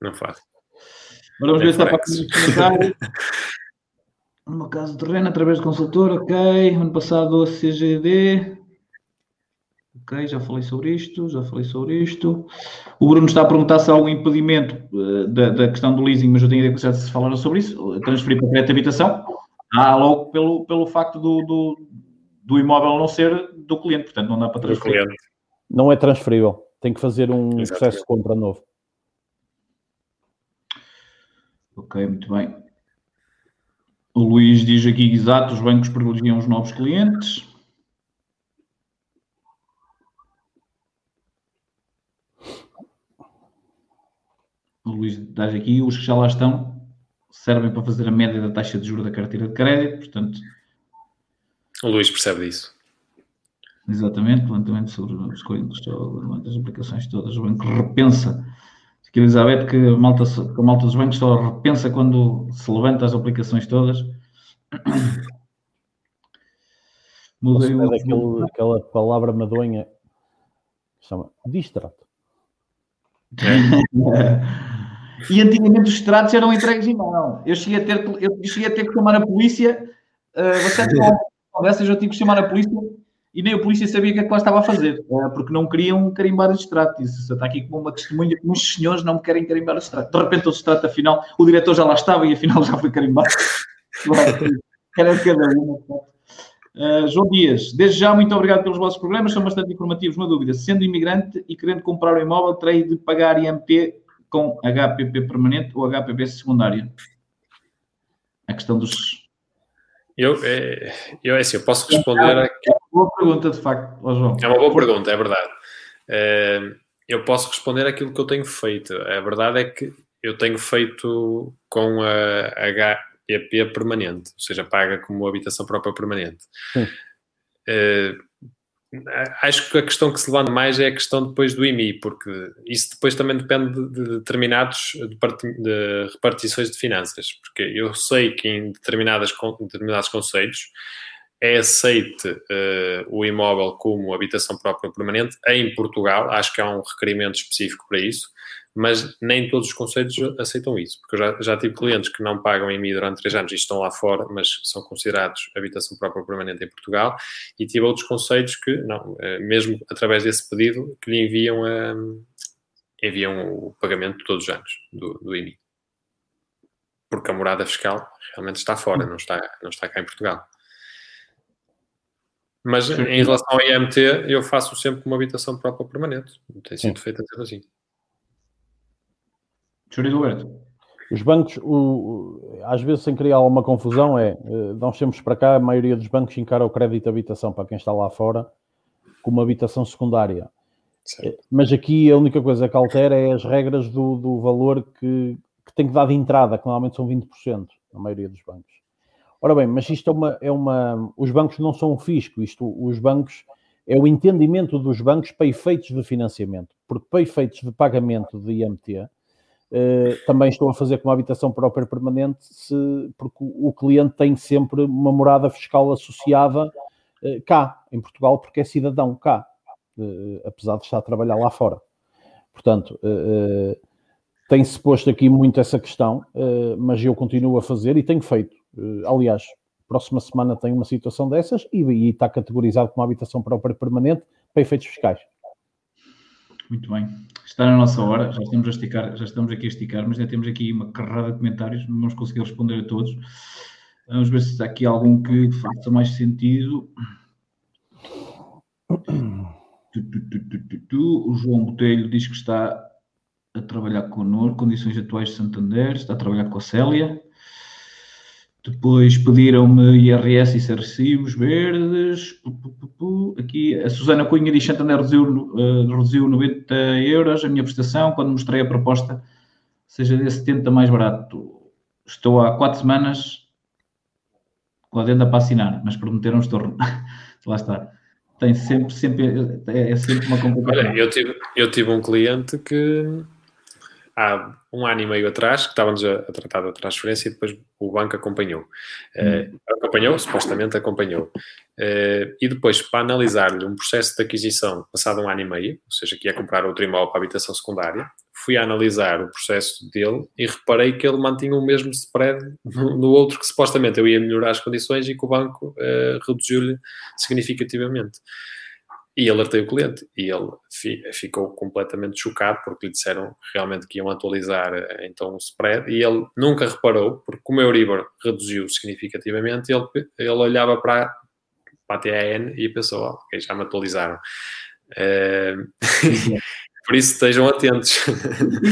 não faço. Agora vamos ver se está para comentário. No caso do terreno, através de consultor, ok. Ano passado, CGD. Ok, já falei sobre isto, já falei sobre isto. O Bruno está a perguntar se há algum impedimento uh, da, da, questão do leasing, mas eu tenho ideia que já se falaram sobre isso. Transferir para crédito de habitação. Há logo pelo, pelo facto do, do, do, imóvel não ser do cliente, portanto não dá para transferir. Não é transferível, tem que fazer um Exatamente. processo de compra novo. Ok, muito bem. O Luís diz aqui exato: os bancos privilegiam os novos clientes. O Luís diz aqui: os que já lá estão servem para fazer a média da taxa de juros da carteira de crédito, portanto. O Luís percebe disso. Exatamente, levantamento sobre os coisas, as aplicações todas. O banco repensa. Aqui Elizabeth que a malta, que a malta dos bancos só repensa quando se levanta as aplicações todas. Mudei o... Aquele, aquela palavra madonha que chama distrato. e antigamente os extratos eram entregues em mão. Eu cheguei a ter, eu cheguei a ter que chamar a polícia, uh, bastante conversas, eu tive que chamar a polícia e nem a polícia sabia o que é que lá estava a fazer, uh, porque não queriam carimbar o extrato. Disse, está aqui como uma testemunha que uns senhores não me querem carimbar o extrato. De repente o extrato, afinal, o diretor já lá estava e afinal já foi carimbado. Era de cada uma. Uh, João Dias, desde já, muito obrigado pelos vossos programas, são bastante informativos, uma dúvida. Sendo imigrante e querendo comprar um imóvel, terei de pagar IMT com HPP permanente ou HPP secundário? A questão dos. Eu, é, eu, é assim, eu posso responder. É uma boa pergunta, de facto, João. É uma boa pergunta, é verdade. É, eu posso responder aquilo que eu tenho feito. A verdade é que eu tenho feito com a HPP permanente, ou seja, paga como habitação própria permanente. Uh, acho que a questão que se levanta mais é a questão depois do IMI, porque isso depois também depende de determinados de repartições de finanças, porque eu sei que em determinadas, determinados conselhos é aceite uh, o imóvel como habitação própria permanente. Em Portugal, acho que há um requerimento específico para isso, mas nem todos os conselhos aceitam isso, porque eu já, já tive clientes que não pagam em mim durante três anos e estão lá fora, mas são considerados habitação própria permanente em Portugal, e tive outros conselhos que, não, eh, mesmo através desse pedido, que lhe enviam, a, enviam o pagamento todos os anos do, do IMI. Porque a morada fiscal realmente está fora, não está, não está cá em Portugal. Mas em relação ao IMT, eu faço sempre uma habitação própria permanente. Tem sido feita assim. Júlio Roberto. Os bancos, o, às vezes, sem criar alguma confusão, é eh, nós temos para cá, a maioria dos bancos encara o crédito de habitação para quem está lá fora como habitação secundária. Sim. Eh, mas aqui a única coisa que altera é as regras do, do valor que, que, tem que dar de entrada, que normalmente são 20%, na maioria dos bancos. Ora bem, mas isto é uma, é uma. Os bancos não são um fisco, isto, os bancos. É o entendimento dos bancos para efeitos de financiamento, porque para efeitos de pagamento de IMT, Uh, também estou a fazer com uma habitação própria permanente, se, porque o cliente tem sempre uma morada fiscal associada uh, cá, em Portugal, porque é cidadão cá, uh, apesar de estar a trabalhar lá fora. Portanto, tem-se posto aqui muito essa questão, mas eu continuo a fazer e tenho feito. aliás, próxima semana tenho uma situação dessas e, e está categorizado como habitação própria permanente para efeitos fiscais. Muito bem. Está na nossa hora, já estamos a esticar, já estamos aqui a esticar, mas ainda temos aqui uma carrada de comentários, não vamos conseguir responder a todos. Vamos ver se está aqui algum que faça mais sentido. O João Botelho diz que está a trabalhar connosco, condições atuais de Santander, está a trabalhar com a Célia. Depois pediram-me IRS e recibos verdes. Aqui a Susana Cunha diz Santander reduziu, uh, reduziu 90 euros a minha prestação quando mostrei a proposta, seja de 70 mais barato. Estou há quatro semanas com a adenda para assinar, mas prometeram estorno. Lá está. Tem sempre, sempre, é sempre uma complicação. Olha, eu tive, eu tive um cliente que há um ano e meio atrás, que estávamos a, a tratar da transferência e depois o banco acompanhou. Uh, acompanhou, supostamente acompanhou. Uh, e depois, para analisar-lhe um processo de aquisição passado um ano e meio, ou seja, que ia comprar outro imóvel para habitação secundária, fui analisar o processo dele e reparei que ele mantinha o mesmo spread no, no outro que supostamente eu ia melhorar as condições e que o banco uh, reduziu-lhe significativamente. E alertei o cliente e ele fi, ficou completamente chocado porque lhe disseram realmente que iam atualizar eh, então o spread e ele nunca reparou, porque como o Euribor reduziu significativamente, ele, ele olhava para, para a TAN e pensou, oh, ok, já me atualizaram. Uh, por isso estejam atentos.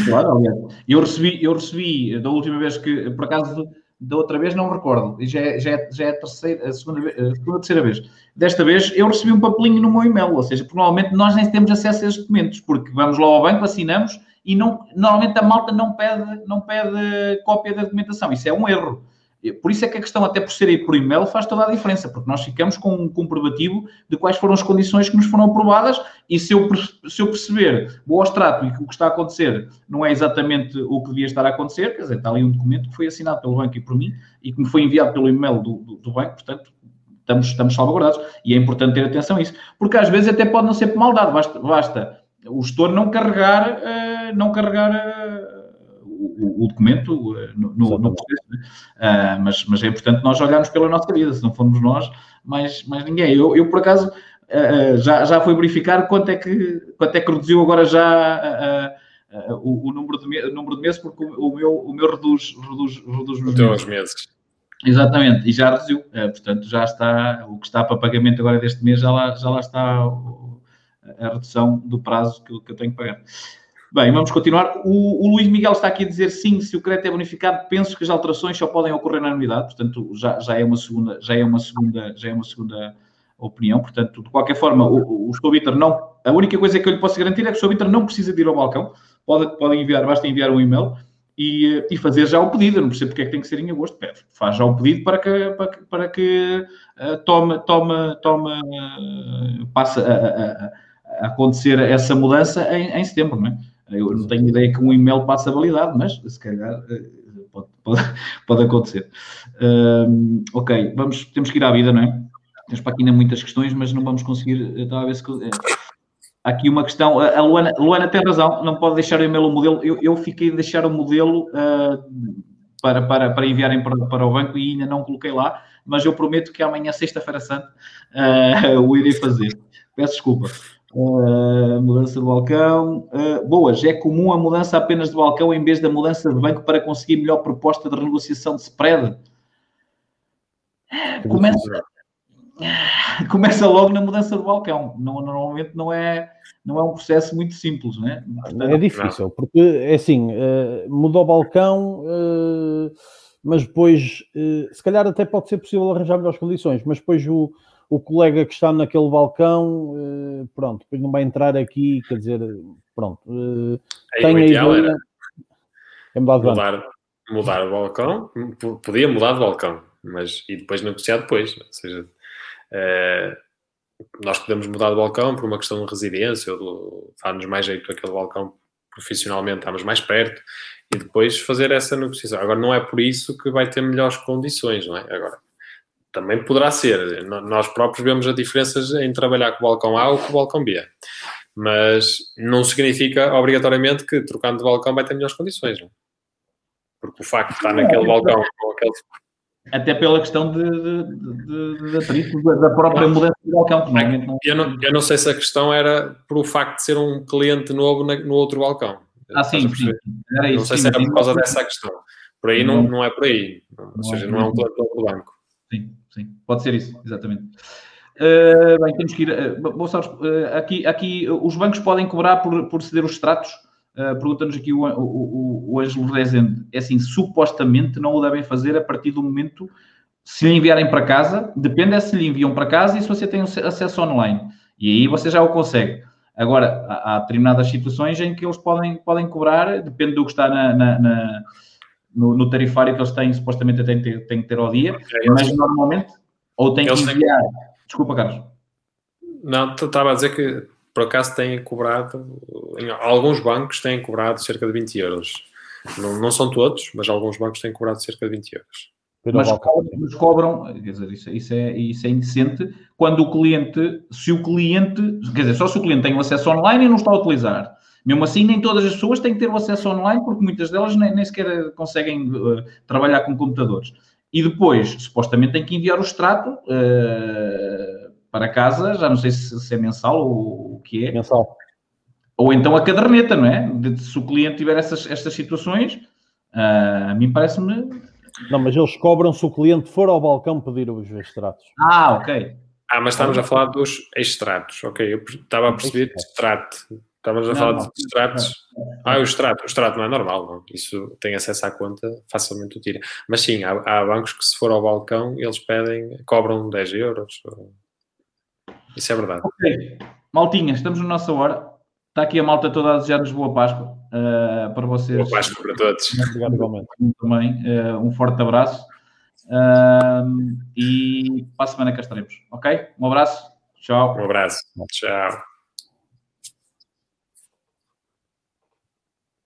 Claro, aliás. Eu recebi, eu recebi da última vez que, por acaso, Da outra vez não me recordo. E já, é, já, é, já é a terceira, a segunda, a segunda, terceira vez. Desta vez eu recebi um papelinho no meu e-mail, ou seja, normalmente nós nem temos acesso a esses documentos, porque vamos lá ao banco, assinamos e não, normalmente a malta não pede, não pede cópia da documentação. Isso é um erro. Por isso é que a questão, até por ser aí por e-mail, faz toda a diferença, porque nós ficamos com um comprovativo de quais foram as condições que nos foram aprovadas e se eu, se eu perceber o extrato e que o que está a acontecer não é exatamente o que devia estar a acontecer, quer dizer, está ali um documento que foi assinado pelo banco e por mim e que me foi enviado pelo e-mail do, do, do banco, portanto, estamos, estamos salvaguardados e é importante ter atenção a isso, porque às vezes até pode não ser por maldade, basta, basta o gestor não carregar, uh, não carregar uh, o, o documento eh, no, no, no processo. Né? Uh, mas, mas é importante nós olharmos pela nossa vida, se não formos nós, mais, mais ninguém. Eu, eu por acaso, uh, já, já fui verificar quanto é que, quanto é que reduziu agora já uh, o, o, número de, o número de meses, porque o, o, meu, o meu reduz, reduz, reduz nos meses. meses. Exatamente, e já reduziu. portanto, já está, o que está para pagamento agora deste mês, já lá, já lá está a redução do prazo que, que eu tenho que pagar. Bem, vamos continuar. O, o, Luís Miguel está aqui a dizer sim, se o crédito é bonificado, penso que as alterações só podem ocorrer na anuidade, portanto, já, já é uma segunda, já é uma segunda, já é uma segunda opinião. Portanto, de qualquer forma, o, o Sr. Bitter não. A única coisa que eu lhe posso garantir é que o Sr. Bitter não precisa de ir ao balcão, pode, pode enviar, basta enviar um e-mail. E, e, fazer já o pedido. Eu não percebo porque é que tem que ser em agosto. Pede, faz já o pedido para que, para que, para que uh, tome, tome, tome uh, passe a, a, a, acontecer essa mudança em, em setembro, não é? Eu não tenho ideia que um e-mail passe a validade, mas se calhar eh, pode, pode, pode acontecer. Um, ok, vamos, temos que ir à vida, não é? Temos para aqui ainda muitas questões, mas não vamos conseguir. Estava a ver se. Eh, aqui uma questão. A Luana, a Luana tem razão, não pode deixar o e-mail o modelo. Eu, eu fiquei de deixar o modelo uh, para, para, para enviarem para, para o banco e ainda não coloquei lá, mas eu prometo que amanhã, sexta-feira santa, uh, o irei fazer. Peço desculpa. Uh, mudança de balcão. Uh, boas, é comum a mudança apenas de balcão em vez da mudança de banco para conseguir melhor proposta de renegociação de spread? Começa, começa logo na mudança de balcão. Não, normalmente não é, não é um processo muito simples, não é? Portanto, é difícil, porque é assim, uh, mudou o balcão, mas depois, se calhar até pode ser possível arranjar melhores condições, mas depois o o colega que está naquele balcão, eh, pronto, depois não vai entrar aqui, quer dizer, pronto. Eh, tem a ideia. É mudar, mudar, mudar o balcão, podia mudar de balcão, mas e depois negociar depois, ou seja, é, nós podemos mudar de balcão por uma questão de residência, ou dar-nos mais jeito aquele balcão profissionalmente, estamos mais perto, e depois fazer essa negociação. Agora, não é por isso que vai ter melhores condições, não é? Agora, também poderá ser. Nós próprios vemos as diferenças em trabalhar com o balcão A ou com o balcão B. Mas não significa obrigatoriamente que trocando de balcão vai ter melhores condições. Não? É? Porque o facto de estar naquele balcão com aquele. Até pela questão de, de, de, de da própria mudança do balcão. Não, eu, não, eu não sei se a questão era por o facto de ser um cliente novo no outro balcão. Ah, sim, sim. Era isso, não sei sim, se era por causa dessa questão. Por aí não, não é por aí. Ou seja, não é um cliente do banco. Sim, sim, pode ser isso, exatamente. Uh, bem, temos que ir. Uh, bom, sabes, uh, aqui, aqui os bancos podem cobrar por, por ceder os extratos. Uh, Pergunta-nos aqui o, o, o, o Ângelo Rezende. É assim, supostamente não o devem fazer a partir do momento se lhe enviarem para casa. Depende é se lhe enviam para casa e se você tem acesso online. E aí você já o consegue. Agora, há, há determinadas situações em que eles podem, podem cobrar, depende do que está na, na, na no, no, tarifário que eles têm, supostamente têm que ter, têm que ter ao dia, mas normalmente, ou têm que enviar. Têm... Desculpa, Carlos. Não, estava a dizer que por acaso têm cobrado, alguns bancos têm cobrado cerca de 20 euros. Não, não são todos, mas alguns bancos têm cobrado cerca de 20 euros. Mas cobram, mas cobram, quer dizer, isso, isso, é, isso é indecente quando o cliente, se o cliente, quer dizer, só se o cliente tem o acesso online e não está a utilizar. Mesmo assim, nem todas as pessoas têm que ter o acesso online, porque muitas delas nem, nem sequer conseguem uh, trabalhar com computadores. E depois, supostamente, tem que enviar o extrato uh, para casa, já não sei se, se, é mensal ou o que é. Mensal. Ou então a caderneta, não é? De, se o cliente tiver essas, estas situações, uh, a mim parece-me. Não, mas eles cobram se o cliente for ao balcão pedir os extratos. Ah, ok. Ah, mas estamos a falar dos extratos, ok. Eu estava a perceber extrato. Estávamos a não, falar não, de extratos. Ah, o extrato, o extrato não é normal, não. Isso tem acesso à conta, facilmente o tira. Mas sim, há, há bancos que se for ao balcão, eles pedem, cobram 10 euros. Isso é verdade. Ok. Maltinha, estamos na nossa hora. Está aqui a malta toda a desejar-nos boa Páscoa uh, para vocês. Boa Páscoa para todos. Obrigado igualmente. Também uh, um forte abraço. Uh, e para a semana cá estaremos. Ok? Um abraço. Tchau. Um abraço. Tchau.